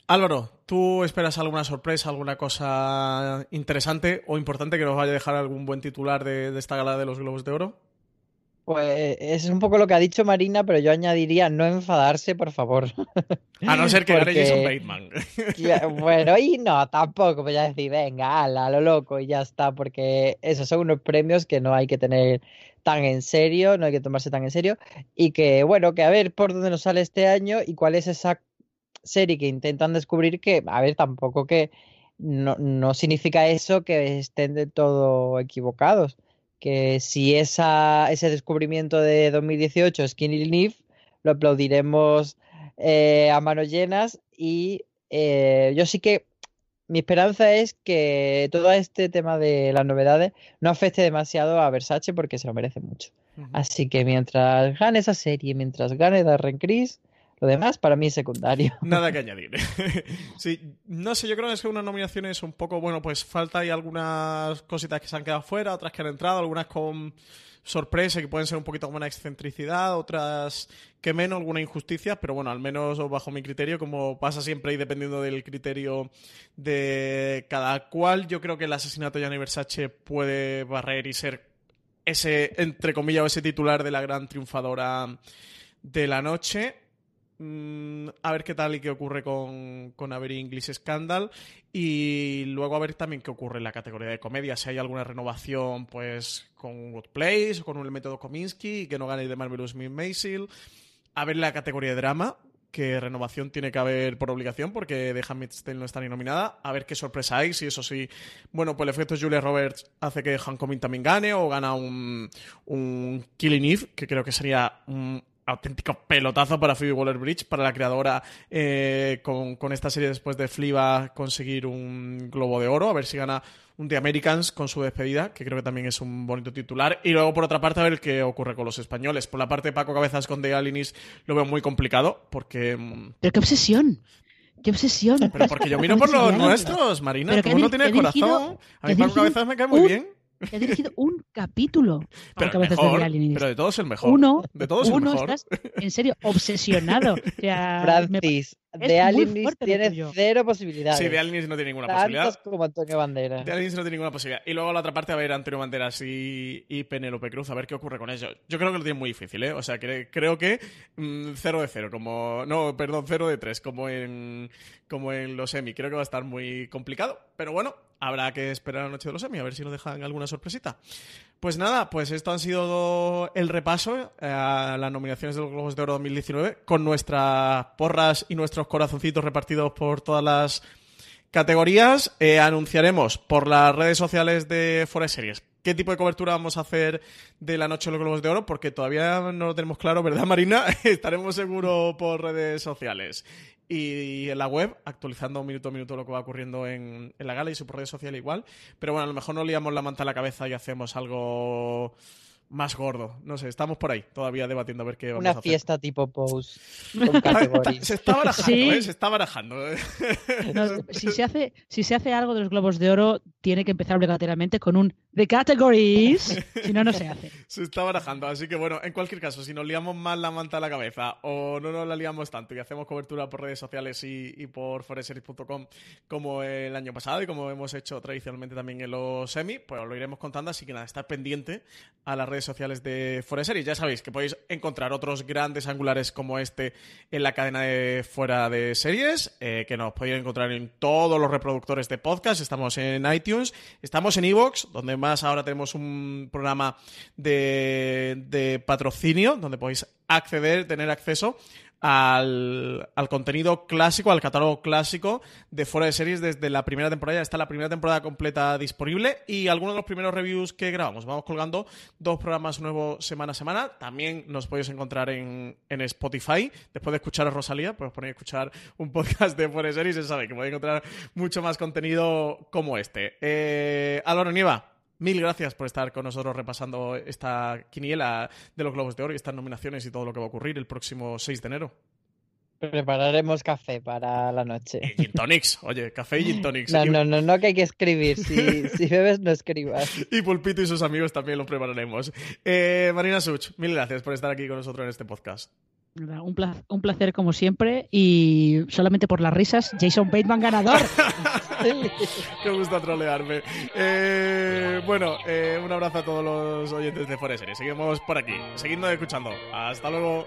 Álvaro, ¿tú esperas alguna sorpresa, alguna cosa interesante o importante que nos vaya a dejar algún buen titular de, de, esta gala de los Globos de Oro? Pues es un poco lo que ha dicho Marina, pero yo añadiría no enfadarse, por favor. A no ser que Porque... Jason Bateman. bueno, y no, tampoco, pues ya decir, venga, ala, lo loco y ya está, porque esos son unos premios que no hay que tener tan en serio, no hay que tomarse tan en serio, y que, bueno, que a ver por dónde nos sale este año y cuál es esa serie que intentan descubrir que, a ver, tampoco que no, no significa eso que estén de todo equivocados. Que si esa, ese descubrimiento de 2018 es Skinny Leaf, lo aplaudiremos eh, a manos llenas y eh, yo sí que mi esperanza es que todo este tema de las novedades no afecte demasiado a Versace porque se lo merece mucho. Uh -huh. Así que mientras gane esa serie, mientras gane Darren Criss, lo demás para mí es secundario. Nada que añadir. sí, no sé, yo creo que es que unas nominaciones un poco, bueno, pues falta hay algunas cositas que se han quedado fuera, otras que han entrado, algunas con sorpresa que pueden ser un poquito como una excentricidad, otras que menos, alguna injusticia, pero bueno, al menos bajo mi criterio, como pasa siempre y dependiendo del criterio de cada cual, yo creo que el asesinato de Gianni Versace puede barrer y ser ese, entre comillas, o ese titular de la gran triunfadora de la noche mm, a ver qué tal y qué ocurre con, con Avery English Scandal. Y luego a ver también qué ocurre en la categoría de comedia. Si hay alguna renovación, pues con Good Place o con el método Kominsky y que no gane de Marvelous Miss Maisel. A ver la categoría de drama que renovación tiene que haber por obligación porque The Handmaid's Tale no está ni nominada. A ver qué sorpresa hay, si eso sí, bueno, pues el efecto Julia Roberts hace que Hancomin también gane o gana un, un Killing Eve, que creo que sería un auténtico pelotazo para Phoebe Waller-Bridge, para la creadora eh, con, con, esta serie después de Fliba conseguir un Globo de Oro, a ver si gana un The Americans con su despedida, que creo que también es un bonito titular. Y luego, por otra parte, a ver qué ocurre con los españoles. Por la parte de Paco Cabezas con The Alinis lo veo muy complicado, porque... Mm, Pero qué obsesión. ¡Qué obsesión! Pero porque yo miro por los nuestros, Marina. Tú no tienes corazón. A mí Paco Cabezas me cae muy bien. He dirigido un capítulo pero, mejor, de pero de todos el mejor. Uno, de todos uno el mejor. estás en serio obsesionado. O sea, Francis, de Alinis tiene cero posibilidades. Sí, de Alinis no tiene ninguna Tantos posibilidad. como Antonio Banderas. De Alinis no tiene ninguna posibilidad. Y luego la otra parte, a ver, Antonio Banderas y, y Penélope Cruz, a ver qué ocurre con ellos. Yo creo que lo tiene muy difícil, ¿eh? O sea, que, creo que 0 mm, de 0, como. No, perdón, 0 de 3, como en, como en los semi. Creo que va a estar muy complicado. Pero bueno, habrá que esperar la noche de los semi, a ver si nos dejan alguna sorpresita. Pues nada, pues esto ha sido el repaso eh, a las nominaciones de los Globos de Oro 2019 con nuestras porras y nuestros corazoncitos repartidos por todas las categorías. Eh, anunciaremos por las redes sociales de Forest Series qué tipo de cobertura vamos a hacer de la noche de los Globos de Oro, porque todavía no lo tenemos claro, ¿verdad, Marina? Estaremos seguros por redes sociales y en la web, actualizando minuto a minuto lo que va ocurriendo en, en la gala y su redes sociales igual. Pero bueno, a lo mejor no liamos la manta a la cabeza y hacemos algo más gordo. No sé, estamos por ahí todavía debatiendo a ver qué vamos Una a hacer. fiesta tipo post con categorías. se está barajando, Sí. ¿eh? Se está barajando. No, si, se hace, si se hace algo de los globos de oro, tiene que empezar obligatoriamente con un The Categories. Si no, no se hace. Se está barajando, así que bueno, en cualquier caso, si nos liamos más la manta a la cabeza o no nos la liamos tanto y hacemos cobertura por redes sociales y, y por foreseries.com como el año pasado y como hemos hecho tradicionalmente también en los semi, pues os lo iremos contando, así que nada, estar pendiente a las redes sociales de Foreseries. Ya sabéis que podéis encontrar otros grandes angulares como este en la cadena de Fuera de Series, eh, que nos podéis encontrar en todos los reproductores de podcast, estamos en iTunes, estamos en Evox, donde más ahora tenemos un programa de, patrocinio, donde podéis acceder, tener acceso al, contenido clásico, al catálogo clásico de Fuera de Series desde la primera temporada. Ya está la primera temporada completa disponible y algunos de los primeros reviews que grabamos. Vamos colgando dos programas nuevos semana a semana. También nos podéis encontrar en, Spotify. Después de escuchar a Rosalía, pues ponéis a escuchar un podcast de Fuera de Series se sabe que podéis encontrar mucho más contenido como este. Eh, Nieva, Mil gracias por estar con nosotros repasando esta quiniela de los Globos de Oro y estas nominaciones y todo lo que va a ocurrir el próximo 6 de enero. Prepararemos café para la noche. Y gin tonics, oye, café y gin tonics. No, no, no, no que hay que escribir. Si, si bebes, no escribas. y Pulpito y sus amigos también lo prepararemos. Eh, Marina Such, mil gracias por estar aquí con nosotros en este podcast. Un placer, un placer como siempre y solamente por las risas, Jason Bateman ganador. Qué gusto trolearme. Eh, bueno, eh, un abrazo a todos los oyentes de Forest Series. Seguimos por aquí, seguidnos escuchando. Hasta luego.